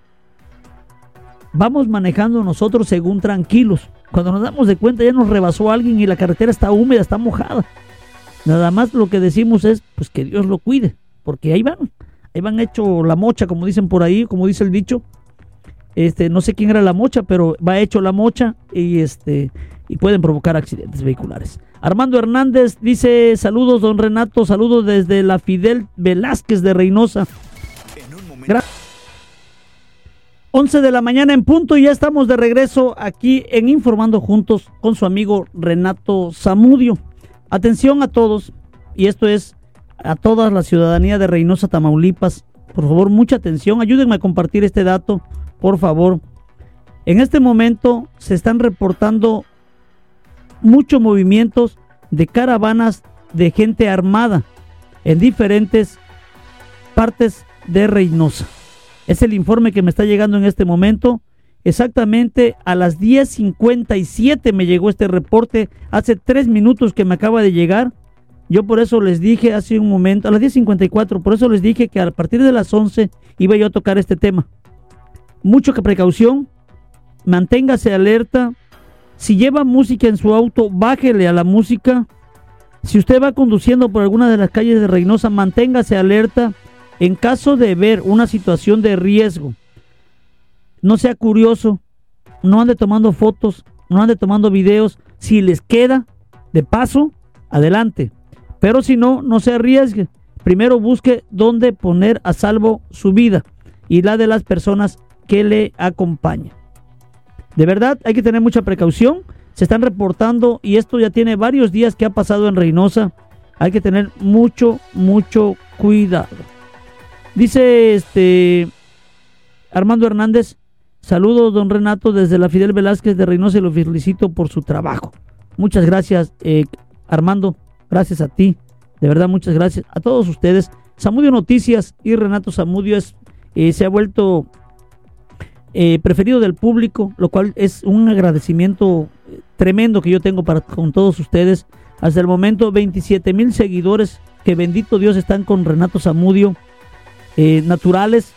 Vamos manejando nosotros según tranquilos. Cuando nos damos de cuenta ya nos rebasó alguien y la carretera está húmeda, está mojada. Nada más lo que decimos es pues que Dios lo cuide, porque ahí van, ahí van hecho la mocha, como dicen por ahí, como dice el dicho, este, no sé quién era la mocha, pero va hecho la mocha y este y pueden provocar accidentes vehiculares. Armando Hernández dice, saludos don Renato, saludos desde la Fidel Velázquez de Reynosa. 11 de la mañana en punto y ya estamos de regreso aquí en Informando Juntos con su amigo Renato Zamudio. Atención a todos, y esto es a toda la ciudadanía de Reynosa, Tamaulipas. Por favor, mucha atención, ayúdenme a compartir este dato por favor. En este momento se están reportando muchos movimientos de caravanas de gente armada en diferentes partes de Reynosa. Es el informe que me está llegando en este momento. Exactamente a las 10.57 me llegó este reporte. Hace tres minutos que me acaba de llegar. Yo por eso les dije hace un momento, a las 10.54, por eso les dije que a partir de las 11 iba yo a tocar este tema mucha precaución, manténgase alerta. Si lleva música en su auto, bájele a la música. Si usted va conduciendo por alguna de las calles de Reynosa, manténgase alerta. En caso de ver una situación de riesgo, no sea curioso, no ande tomando fotos, no ande tomando videos. Si les queda de paso, adelante. Pero si no, no se arriesgue. Primero busque dónde poner a salvo su vida y la de las personas que le acompaña. De verdad, hay que tener mucha precaución. se están reportando y esto ya tiene varios días que ha pasado en Reynosa. Hay que tener mucho, mucho cuidado. Dice este Armando Hernández, saludos don Renato desde la Fidel Velázquez de Reynosa y lo felicito por su trabajo. Muchas gracias eh, Armando, gracias a ti, de verdad muchas gracias a todos ustedes. Samudio Noticias y Renato Samudio es, eh, se ha vuelto eh, preferido del público, lo cual es un agradecimiento tremendo que yo tengo para con todos ustedes. Hasta el momento 27 mil seguidores que bendito Dios están con Renato Zamudio, eh, naturales.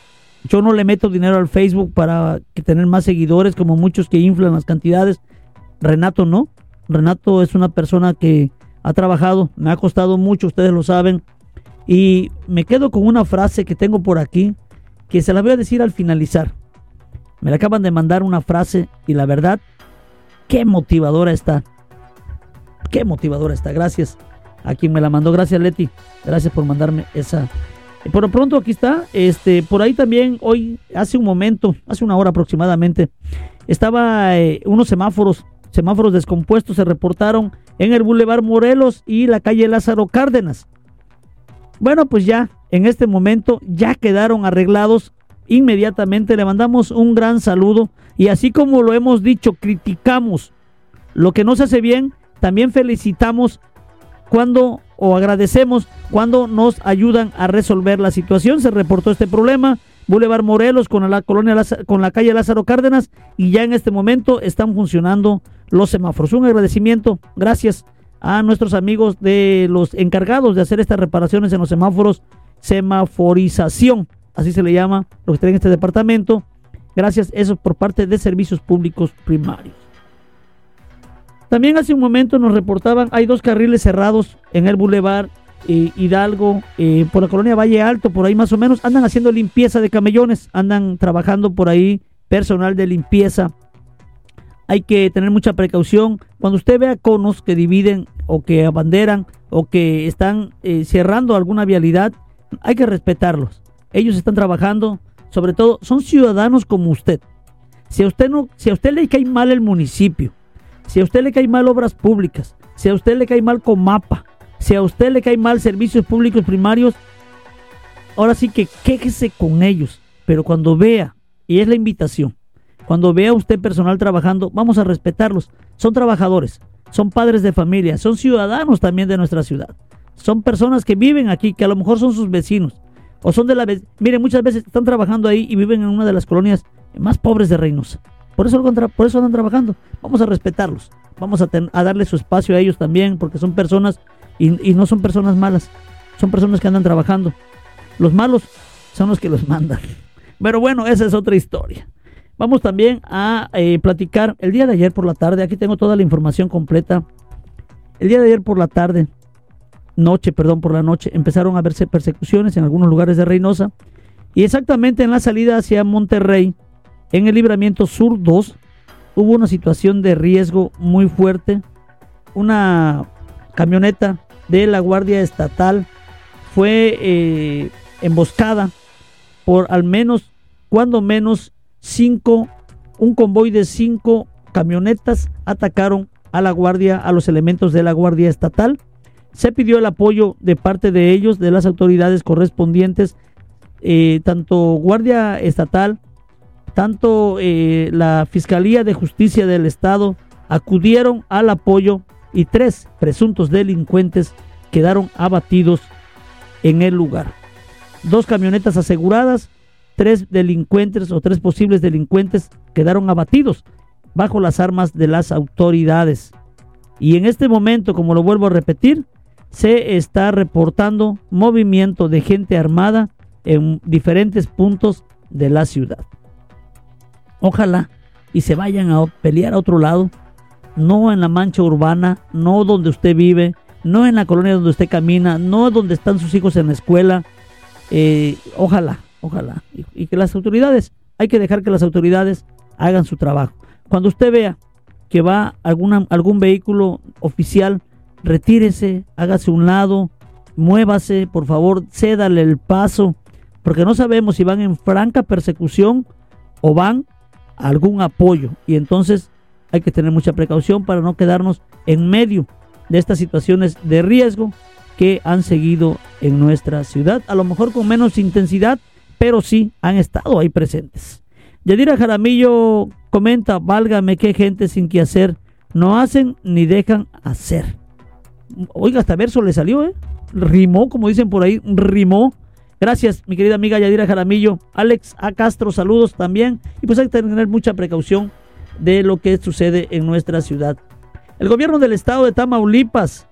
Yo no le meto dinero al Facebook para que tener más seguidores como muchos que inflan las cantidades. Renato no. Renato es una persona que ha trabajado, me ha costado mucho, ustedes lo saben. Y me quedo con una frase que tengo por aquí, que se la voy a decir al finalizar. Me la acaban de mandar una frase y la verdad Qué motivadora está. Qué motivadora está. Gracias a quien me la mandó. Gracias, Leti. Gracias por mandarme esa. Por lo pronto aquí está. Este, por ahí también hoy, hace un momento, hace una hora aproximadamente, estaba eh, unos semáforos, semáforos descompuestos se reportaron en el Boulevard Morelos y la calle Lázaro Cárdenas. Bueno, pues ya, en este momento ya quedaron arreglados. Inmediatamente le mandamos un gran saludo y así como lo hemos dicho, criticamos lo que no se hace bien, también felicitamos cuando o agradecemos cuando nos ayudan a resolver la situación. Se reportó este problema. Boulevard Morelos con la colonia con la calle Lázaro Cárdenas y ya en este momento están funcionando los semáforos. Un agradecimiento, gracias a nuestros amigos de los encargados de hacer estas reparaciones en los semáforos, semaforización, así se le llama, lo que está en este departamento. Gracias, eso por parte de servicios públicos primarios. También hace un momento nos reportaban, hay dos carriles cerrados en el Boulevard eh, Hidalgo, eh, por la colonia Valle Alto, por ahí más o menos, andan haciendo limpieza de camellones, andan trabajando por ahí personal de limpieza. Hay que tener mucha precaución. Cuando usted vea conos que dividen o que abanderan o que están eh, cerrando alguna vialidad, hay que respetarlos. Ellos están trabajando, sobre todo, son ciudadanos como usted. Si a usted, no, si a usted le cae mal el municipio, si a usted le cae mal obras públicas, si a usted le cae mal Comapa, si a usted le cae mal servicios públicos primarios, ahora sí que quéjese con ellos. Pero cuando vea, y es la invitación, cuando vea usted personal trabajando, vamos a respetarlos. Son trabajadores, son padres de familia, son ciudadanos también de nuestra ciudad. Son personas que viven aquí, que a lo mejor son sus vecinos o son de la. Miren, muchas veces están trabajando ahí y viven en una de las colonias más pobres de Reynosa. Por eso, por andan trabajando. Vamos a respetarlos. Vamos a, a darle su espacio a ellos también, porque son personas y, no son personas malas. Son personas que andan trabajando. Los malos son los que los mandan. Pero bueno, esa es otra historia. Vamos también a eh, platicar el día de ayer por la tarde. Aquí tengo toda la información completa. El día de ayer por la tarde noche, perdón, por la noche, empezaron a verse persecuciones en algunos lugares de Reynosa. Y exactamente en la salida hacia Monterrey, en el libramiento sur 2, hubo una situación de riesgo muy fuerte. Una camioneta de la Guardia Estatal fue eh, emboscada por al menos, cuando menos, cinco, un convoy de cinco camionetas atacaron a la Guardia, a los elementos de la Guardia Estatal se pidió el apoyo de parte de ellos, de las autoridades correspondientes, eh, tanto Guardia Estatal, tanto eh, la Fiscalía de Justicia del Estado acudieron al apoyo y tres presuntos delincuentes quedaron abatidos en el lugar. Dos camionetas aseguradas, tres delincuentes o tres posibles delincuentes quedaron abatidos bajo las armas de las autoridades. Y en este momento, como lo vuelvo a repetir, se está reportando movimiento de gente armada en diferentes puntos de la ciudad. Ojalá y se vayan a pelear a otro lado, no en la mancha urbana, no donde usted vive, no en la colonia donde usted camina, no donde están sus hijos en la escuela. Eh, ojalá, ojalá. Y, que las autoridades, hay que dejar que las autoridades hagan su trabajo. Cuando usted vea que va algún vehículo oficial retírese, hágase un lado, muévase, por favor, cédale el paso, porque no sabemos si van en franca persecución o van algún apoyo. Y entonces hay que tener mucha precaución para no quedarnos en medio de estas situaciones de riesgo que han seguido en nuestra ciudad, a lo mejor con menos intensidad, pero sí han estado ahí presentes. Yadira Jaramillo comenta, válgame qué gente sin que hacer, no hacen ni dejan hacer. Oiga, hasta verso le salió, ¿eh? Rimó, como dicen por ahí, rimó. Gracias, mi querida amiga Yadira Jaramillo. Alex A. Castro, saludos también. Y pues hay que tener mucha precaución de lo que sucede en nuestra ciudad. El gobierno del estado de Tamaulipas,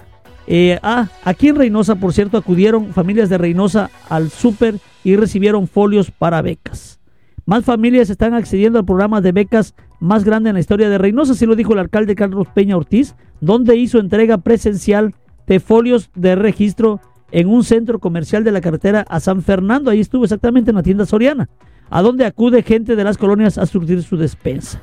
eh, ah, aquí en Reynosa, por cierto, acudieron familias de Reynosa al súper y recibieron folios para becas. Más familias están accediendo al programa de becas más grande en la historia de Reynosa, así lo dijo el alcalde Carlos Peña Ortiz, donde hizo entrega presencial de folios de registro en un centro comercial de la carretera a San Fernando. Ahí estuvo exactamente en la tienda Soriana, a donde acude gente de las colonias a surtir su despensa.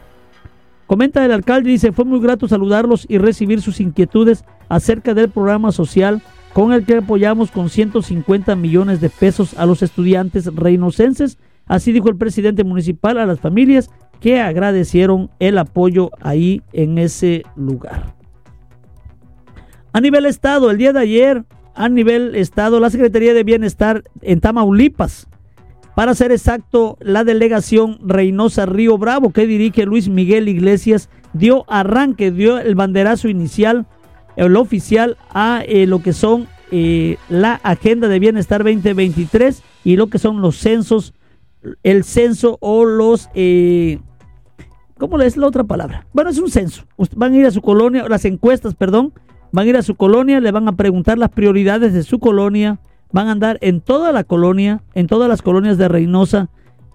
Comenta el alcalde, dice, fue muy grato saludarlos y recibir sus inquietudes acerca del programa social con el que apoyamos con 150 millones de pesos a los estudiantes reinocenses. Así dijo el presidente municipal a las familias que agradecieron el apoyo ahí en ese lugar. A nivel estado, el día de ayer, a nivel estado, la Secretaría de Bienestar en Tamaulipas, para ser exacto, la delegación Reynosa Río Bravo que dirige Luis Miguel Iglesias dio arranque, dio el banderazo inicial, el oficial a eh, lo que son eh, la Agenda de Bienestar 2023 y lo que son los censos, el censo o los... Eh, ¿Cómo es la otra palabra? Bueno, es un censo. Van a ir a su colonia, las encuestas, perdón, van a ir a su colonia, le van a preguntar las prioridades de su colonia, van a andar en toda la colonia, en todas las colonias de Reynosa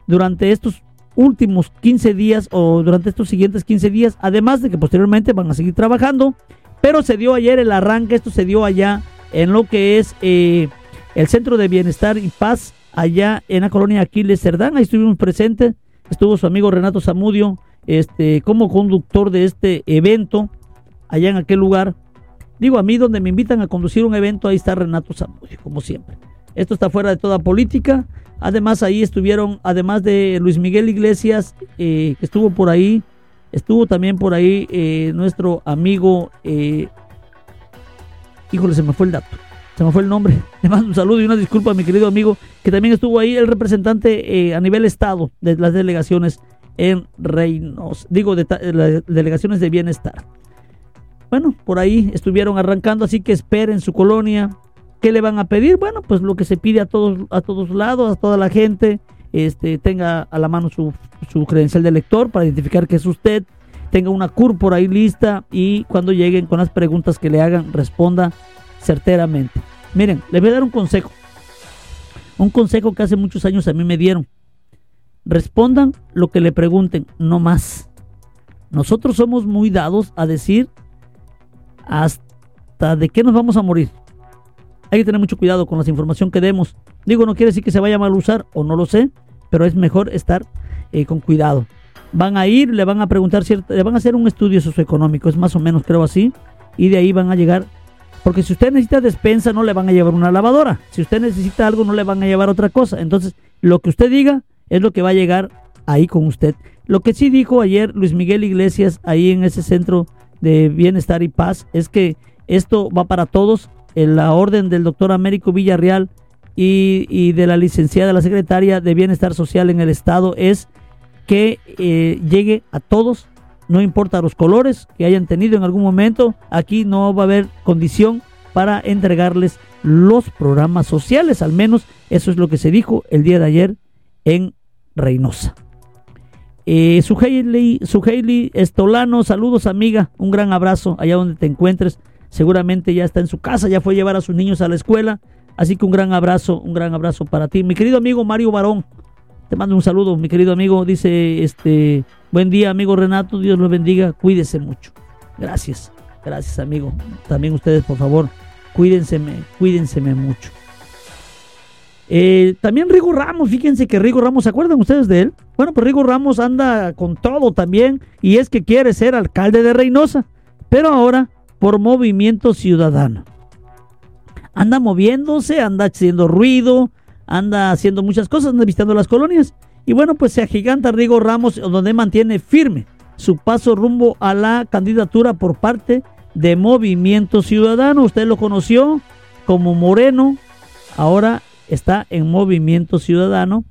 durante estos últimos 15 días o durante estos siguientes 15 días, además de que posteriormente van a seguir trabajando, pero se dio ayer el arranque, esto se dio allá en lo que es eh, el Centro de Bienestar y Paz, allá en la colonia Aquiles Cerdán, ahí estuvimos presentes, estuvo su amigo Renato Zamudio, este, como conductor de este evento, allá en aquel lugar, Digo, a mí donde me invitan a conducir un evento, ahí está Renato Zamudio, como siempre. Esto está fuera de toda política. Además, ahí estuvieron, además de Luis Miguel Iglesias, eh, que estuvo por ahí, estuvo también por ahí eh, nuestro amigo, eh, híjole, se me fue el dato, se me fue el nombre. Le mando un saludo y una disculpa a mi querido amigo, que también estuvo ahí, el representante a nivel estado de las delegaciones en Reinos, digo, de las delegaciones de bienestar. Bueno, por ahí estuvieron arrancando, así que esperen su colonia. ¿Qué le van a pedir? Bueno, pues lo que se pide a todos, a todos lados, a toda la gente, este, tenga a la mano su, su credencial de lector para identificar que es usted, tenga una CUR por ahí lista y cuando lleguen con las preguntas que le hagan, responda certeramente. Miren, les voy a dar un consejo. Un consejo que hace muchos años a mí me dieron. Respondan lo que le pregunten, no más. Nosotros somos muy dados a decir hasta de qué nos vamos a morir. Hay que tener mucho cuidado con la información que demos. Digo, no quiere decir que se vaya a mal usar o no lo sé, pero es mejor estar eh, con cuidado. Van a ir, le van a preguntar, le van a hacer un estudio socioeconómico, es más o menos creo así, y de ahí van a llegar. Porque si usted necesita despensa, no le van a llevar una lavadora. Si usted necesita algo, no le van a llevar otra cosa. Entonces, lo que usted diga es lo que va a llegar ahí con usted. Lo que sí dijo ayer Luis Miguel Iglesias ahí en ese centro de bienestar y paz es que esto va para todos. En la orden del doctor Américo Villarreal y, de la licenciada, de la secretaria de Bienestar Social en el Estado es que eh, llegue a todos, no importa los colores que hayan tenido en algún momento, aquí no va a haber condición para entregarles los programas sociales, al menos eso es lo que se dijo el día de ayer en Reynosa. Eh, Suheili, Estolano, saludos amiga, un gran abrazo allá donde te encuentres. Seguramente ya está en su casa, ya fue a llevar a sus niños a la escuela. Así que un gran abrazo, un gran abrazo para ti. Mi querido amigo Mario Barón, te mando un saludo, mi querido amigo. Dice, este, buen día amigo Renato, Dios lo bendiga, cuídese mucho. Gracias, gracias amigo. También ustedes, por favor, cuídense, cuídense mucho. Eh, también Rigo Ramos, fíjense que Rigo Ramos, ¿se acuerdan ustedes de él? Bueno, pues Rigo Ramos anda con todo también y es que quiere ser alcalde de Reynosa, pero ahora por movimiento ciudadano. Anda moviéndose, anda haciendo ruido, anda haciendo muchas cosas, anda visitando las colonias. Y bueno, pues se agiganta Rigo Ramos donde mantiene firme su paso rumbo a la candidatura por parte de Movimiento Ciudadano. Usted lo conoció como Moreno, ahora está en Movimiento Ciudadano.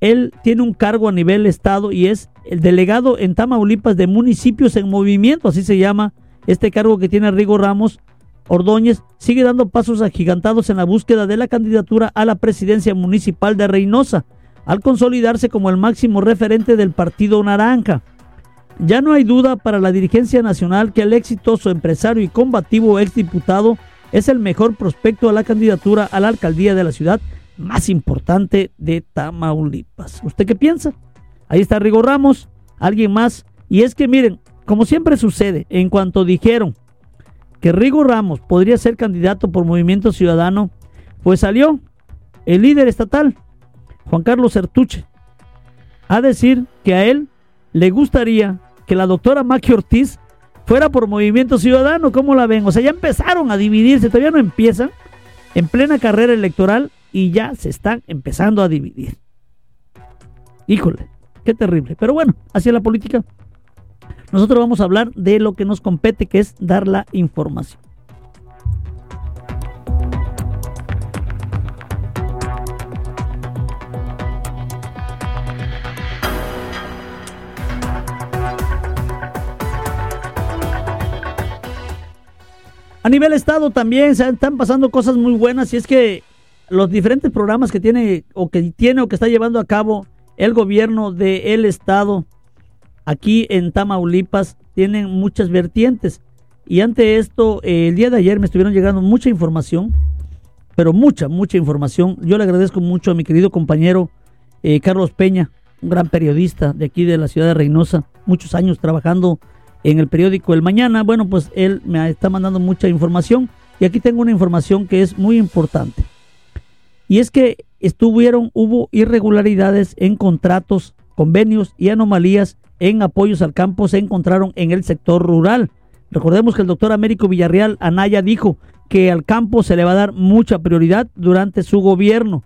Él tiene un cargo a nivel Estado y es el delegado en Tamaulipas de municipios en movimiento, así se llama este cargo que tiene Rigo Ramos Ordóñez. Sigue dando pasos agigantados en la búsqueda de la candidatura a la presidencia municipal de Reynosa, al consolidarse como el máximo referente del Partido Naranja. Ya no hay duda para la dirigencia nacional que el exitoso empresario y combativo exdiputado es el mejor prospecto a la candidatura a la alcaldía de la ciudad más importante de Tamaulipas. ¿Usted qué piensa? Ahí está Rigo Ramos, alguien más. Y es que miren, como siempre sucede, en cuanto dijeron que Rigo Ramos podría ser candidato por Movimiento Ciudadano, pues salió el líder estatal, Juan Carlos Sertuche, a decir que a él le gustaría que la doctora Maki Ortiz fuera por Movimiento Ciudadano. ¿Cómo la ven? O sea, ya empezaron a dividirse, todavía no empiezan, en plena carrera electoral y ya se están empezando a dividir. Híjole, qué terrible. Pero bueno, es la política. Nosotros vamos a hablar de lo que nos compete, que es dar la información. A nivel estado también se están pasando cosas muy buenas y es que los diferentes programas que tiene o que tiene o que está llevando a cabo el gobierno del estado aquí en Tamaulipas tienen muchas vertientes. Y ante esto el día de ayer me estuvieron llegando mucha información pero mucha mucha información. Yo le agradezco mucho a mi querido compañero eh, Carlos Peña un gran periodista de aquí de la ciudad de Reynosa muchos años trabajando en el periódico El Mañana. Bueno, pues él me está mandando mucha información y aquí tengo una información que es muy importante. Y es que estuvieron, hubo irregularidades en contratos, convenios y anomalías en apoyos al campo se encontraron en el sector rural. Recordemos que el doctor Américo Villarreal Anaya dijo que al campo se le va a dar mucha prioridad durante su gobierno.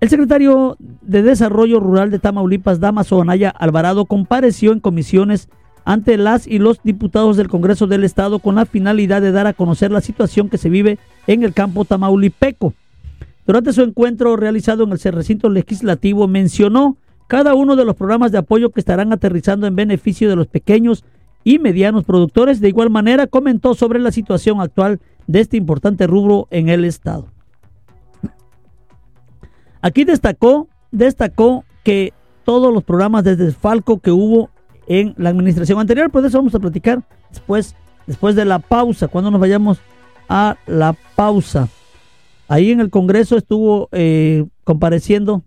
El secretario de Desarrollo Rural de Tamaulipas, Damaso Anaya Alvarado, compareció en comisiones ante las y los diputados del Congreso del Estado con la finalidad de dar a conocer la situación que se vive en el campo tamaulipeco. Durante su encuentro realizado en el recinto legislativo mencionó cada uno de los programas de apoyo que estarán aterrizando en beneficio de los pequeños y medianos productores. De igual manera comentó sobre la situación actual de este importante rubro en el Estado. Aquí destacó, destacó que todos los programas de desfalco que hubo en la administración anterior, pero de eso vamos a platicar después, después de la pausa, cuando nos vayamos a la pausa. Ahí en el Congreso estuvo eh, compareciendo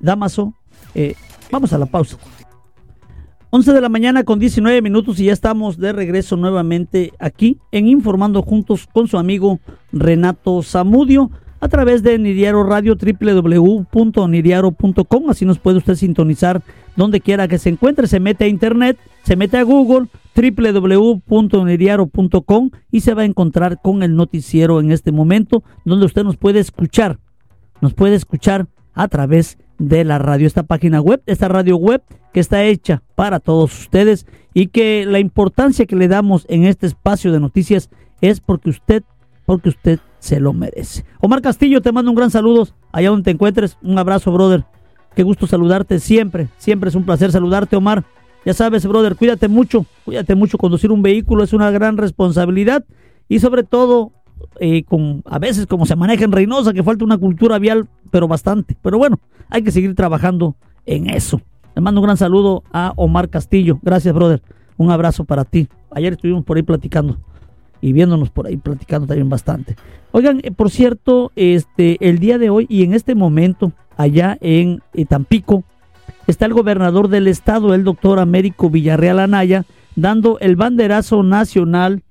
Damaso. Eh, vamos a la pausa. 11 de la mañana con 19 minutos y ya estamos de regreso nuevamente aquí en Informando Juntos con su amigo Renato Zamudio a través de Niriaro Radio www.niriaro.com. Así nos puede usted sintonizar donde quiera que se encuentre. Se mete a internet, se mete a Google www.niriaro.com y se va a encontrar con el noticiero en este momento donde usted nos puede escuchar. Nos puede escuchar a través de la radio, esta página web, esta radio web que está hecha para todos ustedes y que la importancia que le damos en este espacio de noticias es porque usted, porque usted se lo merece. Omar Castillo, te mando un gran saludo allá donde te encuentres. Un abrazo, brother. Qué gusto saludarte siempre. Siempre es un placer saludarte, Omar. Ya sabes, brother, cuídate mucho. Cuídate mucho. Conducir un vehículo es una gran responsabilidad y sobre todo eh, con a veces como se maneja en Reynosa, que falta una cultura vial, pero bastante. Pero bueno, hay que seguir trabajando en eso. Le mando un gran saludo a Omar Castillo. Gracias, brother. Un abrazo para ti. Ayer estuvimos por ahí platicando y viéndonos por ahí platicando también bastante. Oigan, eh, por cierto, este el día de hoy y en este momento allá en eh, Tampico está el gobernador del estado, el doctor Américo Villarreal Anaya, dando el banderazo nacional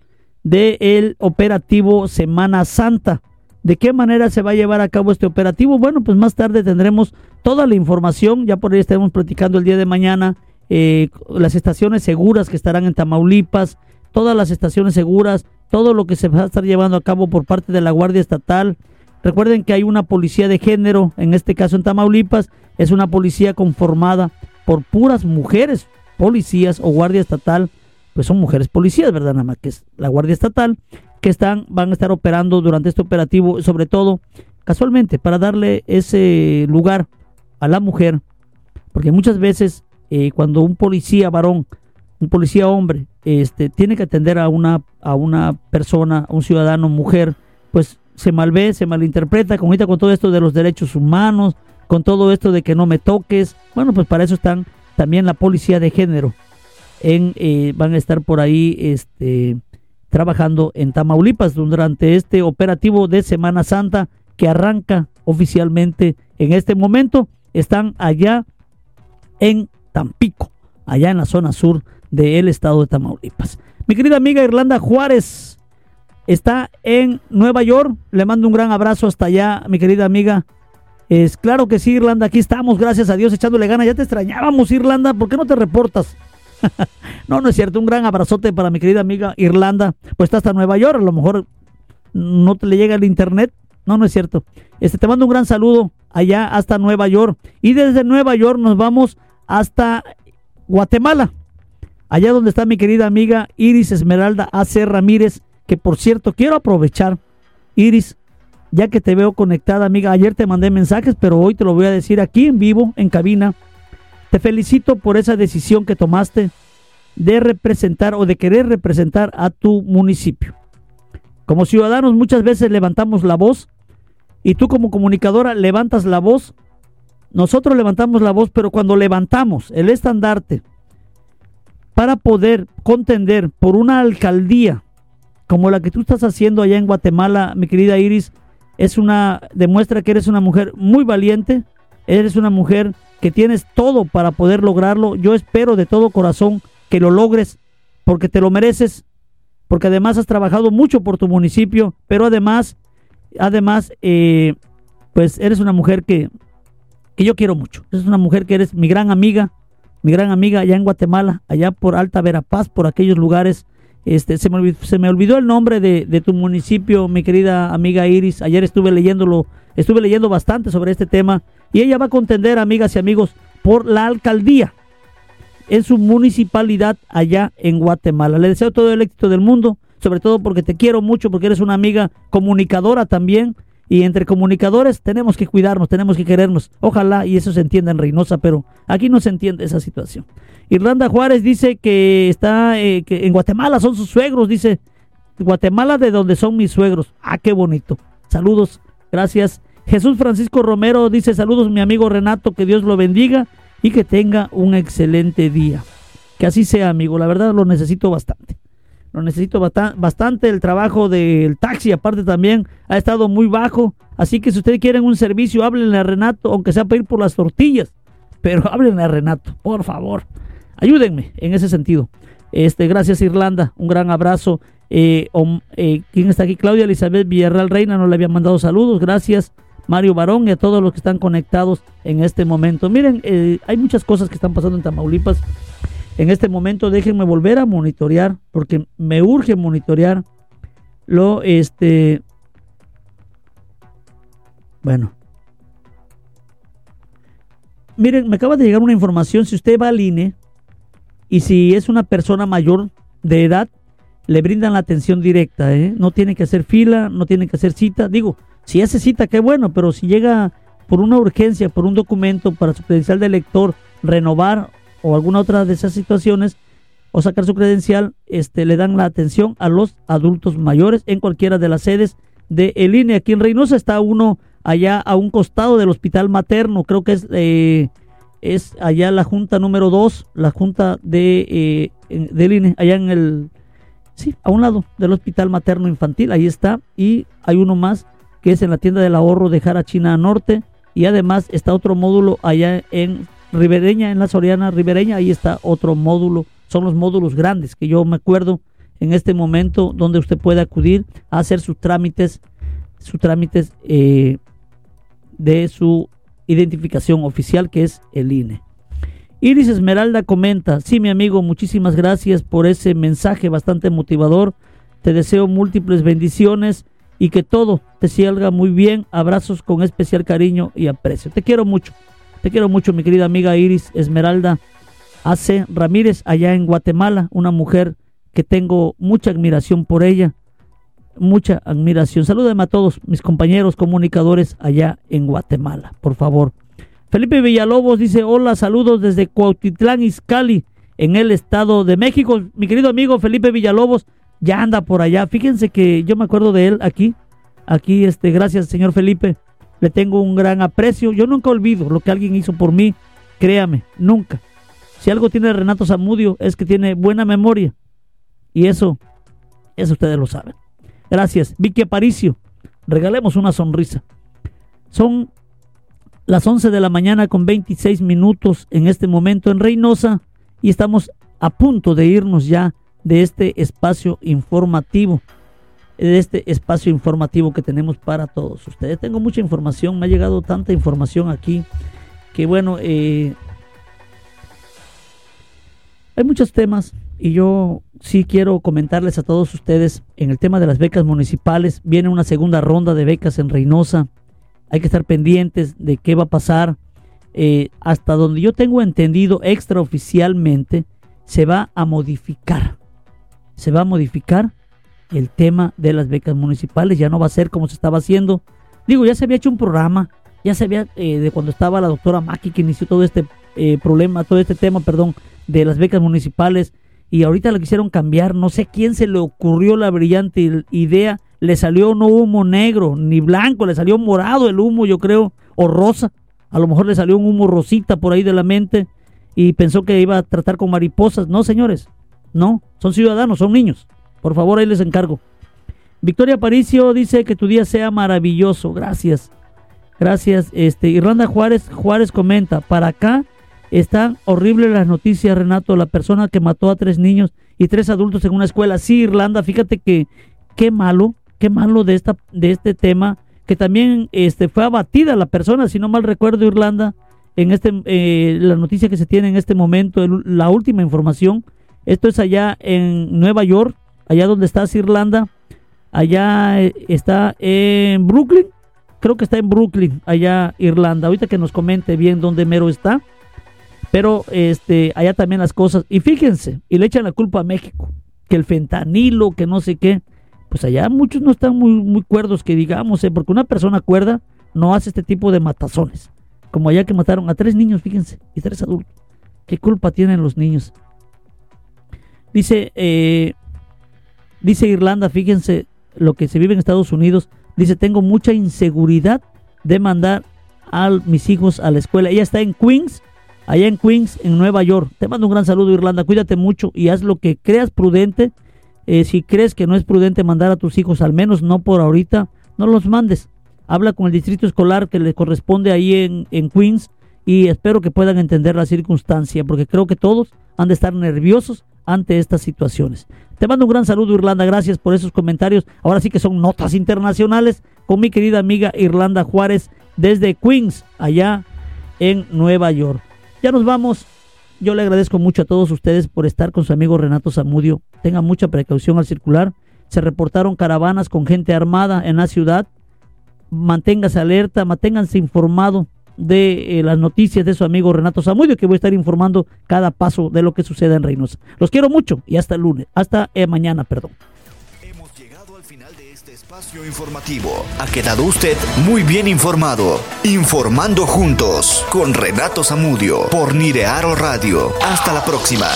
del operativo Semana Santa. ¿De qué manera se va a llevar a cabo este operativo? Bueno, pues más tarde tendremos toda la información, ya por ahí estaremos platicando el día de mañana, eh, las estaciones seguras que estarán en Tamaulipas, todas las estaciones seguras, todo lo que se va a estar llevando a cabo por parte de la Guardia Estatal. Recuerden que hay una policía de género, en este caso en Tamaulipas, es una policía conformada por puras mujeres, policías o guardia estatal, pues son mujeres policías, ¿verdad? Nada más que es la guardia estatal, que están, van a estar operando durante este operativo, sobre todo, casualmente, para darle ese lugar a la mujer, porque muchas veces eh, cuando un policía varón, un policía hombre, este, tiene que atender a una, a una persona, un ciudadano mujer, pues se malve, se malinterpreta, con, con todo esto de los derechos humanos, con todo esto de que no me toques. Bueno, pues para eso están también la policía de género. Eh, van a estar por ahí este, trabajando en Tamaulipas durante este operativo de Semana Santa que arranca oficialmente en este momento. Están allá en Tampico, allá en la zona sur del estado de Tamaulipas. Mi querida amiga Irlanda Juárez está en Nueva York. Le mando un gran abrazo hasta allá, mi querida amiga. Es claro que sí, Irlanda, aquí estamos, gracias a Dios, echándole ganas. Ya te extrañábamos, Irlanda, ¿por qué no te reportas? no, no es cierto, un gran abrazote para mi querida amiga Irlanda. Pues está hasta Nueva York, a lo mejor no te le llega el internet. No, no es cierto. Este, te mando un gran saludo allá hasta Nueva York. Y desde Nueva York nos vamos hasta Guatemala. Allá donde está mi querida amiga Iris Esmeralda A.C. Ramírez que por cierto quiero aprovechar, Iris, ya que te veo conectada, amiga, ayer te mandé mensajes, pero hoy te lo voy a decir aquí en vivo, en cabina. Te felicito por esa decisión que tomaste de representar o de querer representar a tu municipio. Como ciudadanos muchas veces levantamos la voz y tú como comunicadora levantas la voz. Nosotros levantamos la voz, pero cuando levantamos el estandarte para poder contender por una alcaldía como la que tú estás haciendo allá en Guatemala, mi querida Iris, es una demuestra que eres una mujer muy valiente, eres una mujer que tienes todo para poder lograrlo. Yo espero de todo corazón que lo logres porque te lo mereces, porque además has trabajado mucho por tu municipio, pero además, además, eh, pues eres una mujer que, que yo quiero mucho. Es una mujer que eres mi gran amiga, mi gran amiga allá en Guatemala, allá por Alta Verapaz, por aquellos lugares este, se, me olvidó, el nombre de, tu municipio, mi querida amiga Iris. Ayer estuve leyéndolo, estuve leyendo bastante sobre este tema. Y ella va a contender, amigas y amigos, por la alcaldía en su municipalidad allá en Guatemala. Le deseo todo el éxito del mundo, sobre todo porque te quiero mucho, porque eres una amiga comunicadora también. Y entre comunicadores tenemos que cuidarnos, tenemos que querernos. Ojalá y eso se entienda en Reynosa, pero aquí no se entiende esa situación. Irlanda Juárez dice que está eh, en Guatemala son sus suegros, dice Guatemala de donde son mis suegros. Ah, qué bonito. Saludos, gracias. Jesús Francisco Romero dice saludos mi amigo Renato, que Dios lo bendiga y que tenga un excelente día. Que así sea, amigo, la verdad lo necesito bastante. Lo necesito bastante. El trabajo del taxi, aparte también, ha estado muy bajo. Así que si ustedes quieren un servicio, háblenle a Renato, aunque sea para ir por las tortillas. Pero háblenle a Renato, por favor. Ayúdenme en ese sentido. Este, gracias Irlanda, un gran abrazo. Eh, eh, ¿Quién está aquí? Claudia Elizabeth Villarreal Reina nos le había mandado saludos. Gracias Mario Barón y a todos los que están conectados en este momento. Miren, eh, hay muchas cosas que están pasando en Tamaulipas. En este momento déjenme volver a monitorear porque me urge monitorear lo este bueno. Miren, me acaba de llegar una información, si usted va al INE, y si es una persona mayor de edad, le brindan la atención directa. ¿eh? No tiene que hacer fila, no tiene que hacer cita. Digo, si hace cita, qué bueno, pero si llega por una urgencia, por un documento para su credencial de elector, renovar o alguna otra de esas situaciones, o sacar su credencial, este, le dan la atención a los adultos mayores en cualquiera de las sedes de el INE. Aquí en Reynosa está uno allá a un costado del hospital materno, creo que es eh, es allá la junta número 2, la junta de eh, INE, allá en el, sí, a un lado del hospital materno infantil, ahí está, y hay uno más que es en la tienda del ahorro de Jarachina Norte, y además está otro módulo allá en Ribereña, en la Soriana Ribereña, ahí está otro módulo, son los módulos grandes que yo me acuerdo en este momento donde usted puede acudir a hacer sus trámites, sus trámites eh, de su identificación oficial que es el INE. Iris Esmeralda comenta, sí mi amigo, muchísimas gracias por ese mensaje bastante motivador. Te deseo múltiples bendiciones y que todo te salga muy bien. Abrazos con especial cariño y aprecio. Te quiero mucho. Te quiero mucho, mi querida amiga Iris Esmeralda. AC Ramírez allá en Guatemala, una mujer que tengo mucha admiración por ella, mucha admiración. Salúdame a todos mis compañeros comunicadores allá en Guatemala, por favor. Felipe Villalobos dice, hola, saludos desde Cuautitlán, Izcalli, en el Estado de México. Mi querido amigo Felipe Villalobos ya anda por allá. Fíjense que yo me acuerdo de él aquí, aquí, este, gracias señor Felipe, le tengo un gran aprecio. Yo nunca olvido lo que alguien hizo por mí, créame, nunca. Si algo tiene Renato Zamudio es que tiene buena memoria. Y eso, eso ustedes lo saben. Gracias. Vicky Aparicio, regalemos una sonrisa. Son las 11 de la mañana con 26 minutos en este momento en Reynosa y estamos a punto de irnos ya de este espacio informativo, de este espacio informativo que tenemos para todos ustedes. Tengo mucha información, me ha llegado tanta información aquí que bueno, eh, hay muchos temas y yo sí quiero comentarles a todos ustedes en el tema de las becas municipales. Viene una segunda ronda de becas en Reynosa. Hay que estar pendientes de qué va a pasar. Eh, hasta donde yo tengo entendido extraoficialmente, se va a modificar. Se va a modificar el tema de las becas municipales. Ya no va a ser como se estaba haciendo. Digo, ya se había hecho un programa. Ya se había, eh, de cuando estaba la doctora Maki que inició todo este eh, problema, todo este tema, perdón, de las becas municipales y ahorita lo quisieron cambiar. No sé quién se le ocurrió la brillante idea. Le salió no humo negro ni blanco, le salió morado el humo, yo creo, o rosa. A lo mejor le salió un humo rosita por ahí de la mente y pensó que iba a tratar con mariposas. No, señores, no, son ciudadanos, son niños. Por favor, ahí les encargo. Victoria Paricio dice que tu día sea maravilloso. Gracias. Gracias. Este, Irlanda Juárez, Juárez comenta, para acá están horribles las noticias, Renato. La persona que mató a tres niños y tres adultos en una escuela. Sí, Irlanda, fíjate que qué malo, qué malo de esta, de este tema, que también este, fue abatida la persona, si no mal recuerdo, Irlanda, en este, eh, la noticia que se tiene en este momento, la última información. Esto es allá en Nueva York, allá donde estás, Irlanda. Allá eh, está en Brooklyn, creo que está en Brooklyn, allá Irlanda. Ahorita que nos comente bien dónde mero está. Pero este, allá también las cosas. Y fíjense, y le echan la culpa a México, que el fentanilo, que no sé qué. Pues allá muchos no están muy, muy cuerdos, que digamos, ¿eh? porque una persona cuerda no hace este tipo de matazones. Como allá que mataron a tres niños, fíjense, y tres adultos. ¿Qué culpa tienen los niños? Dice, eh, dice Irlanda, fíjense lo que se vive en Estados Unidos. Dice, tengo mucha inseguridad de mandar a mis hijos a la escuela. Ella está en Queens allá en Queens, en Nueva York. Te mando un gran saludo, Irlanda. Cuídate mucho y haz lo que creas prudente. Eh, si crees que no es prudente mandar a tus hijos, al menos no por ahorita, no los mandes. Habla con el distrito escolar que le corresponde ahí en, en Queens y espero que puedan entender la circunstancia, porque creo que todos han de estar nerviosos ante estas situaciones. Te mando un gran saludo, Irlanda. Gracias por esos comentarios. Ahora sí que son notas internacionales con mi querida amiga Irlanda Juárez desde Queens, allá en Nueva York. Ya nos vamos. Yo le agradezco mucho a todos ustedes por estar con su amigo Renato Zamudio. Tengan mucha precaución al circular. Se reportaron caravanas con gente armada en la ciudad. Manténgase alerta, manténganse informado de eh, las noticias de su amigo Renato Zamudio, que voy a estar informando cada paso de lo que suceda en Reynosa. Los quiero mucho y hasta el lunes, hasta eh, mañana, perdón espacio informativo. Ha quedado usted muy bien informado. Informando juntos con Renato Zamudio por Nirearo Radio. Hasta la próxima.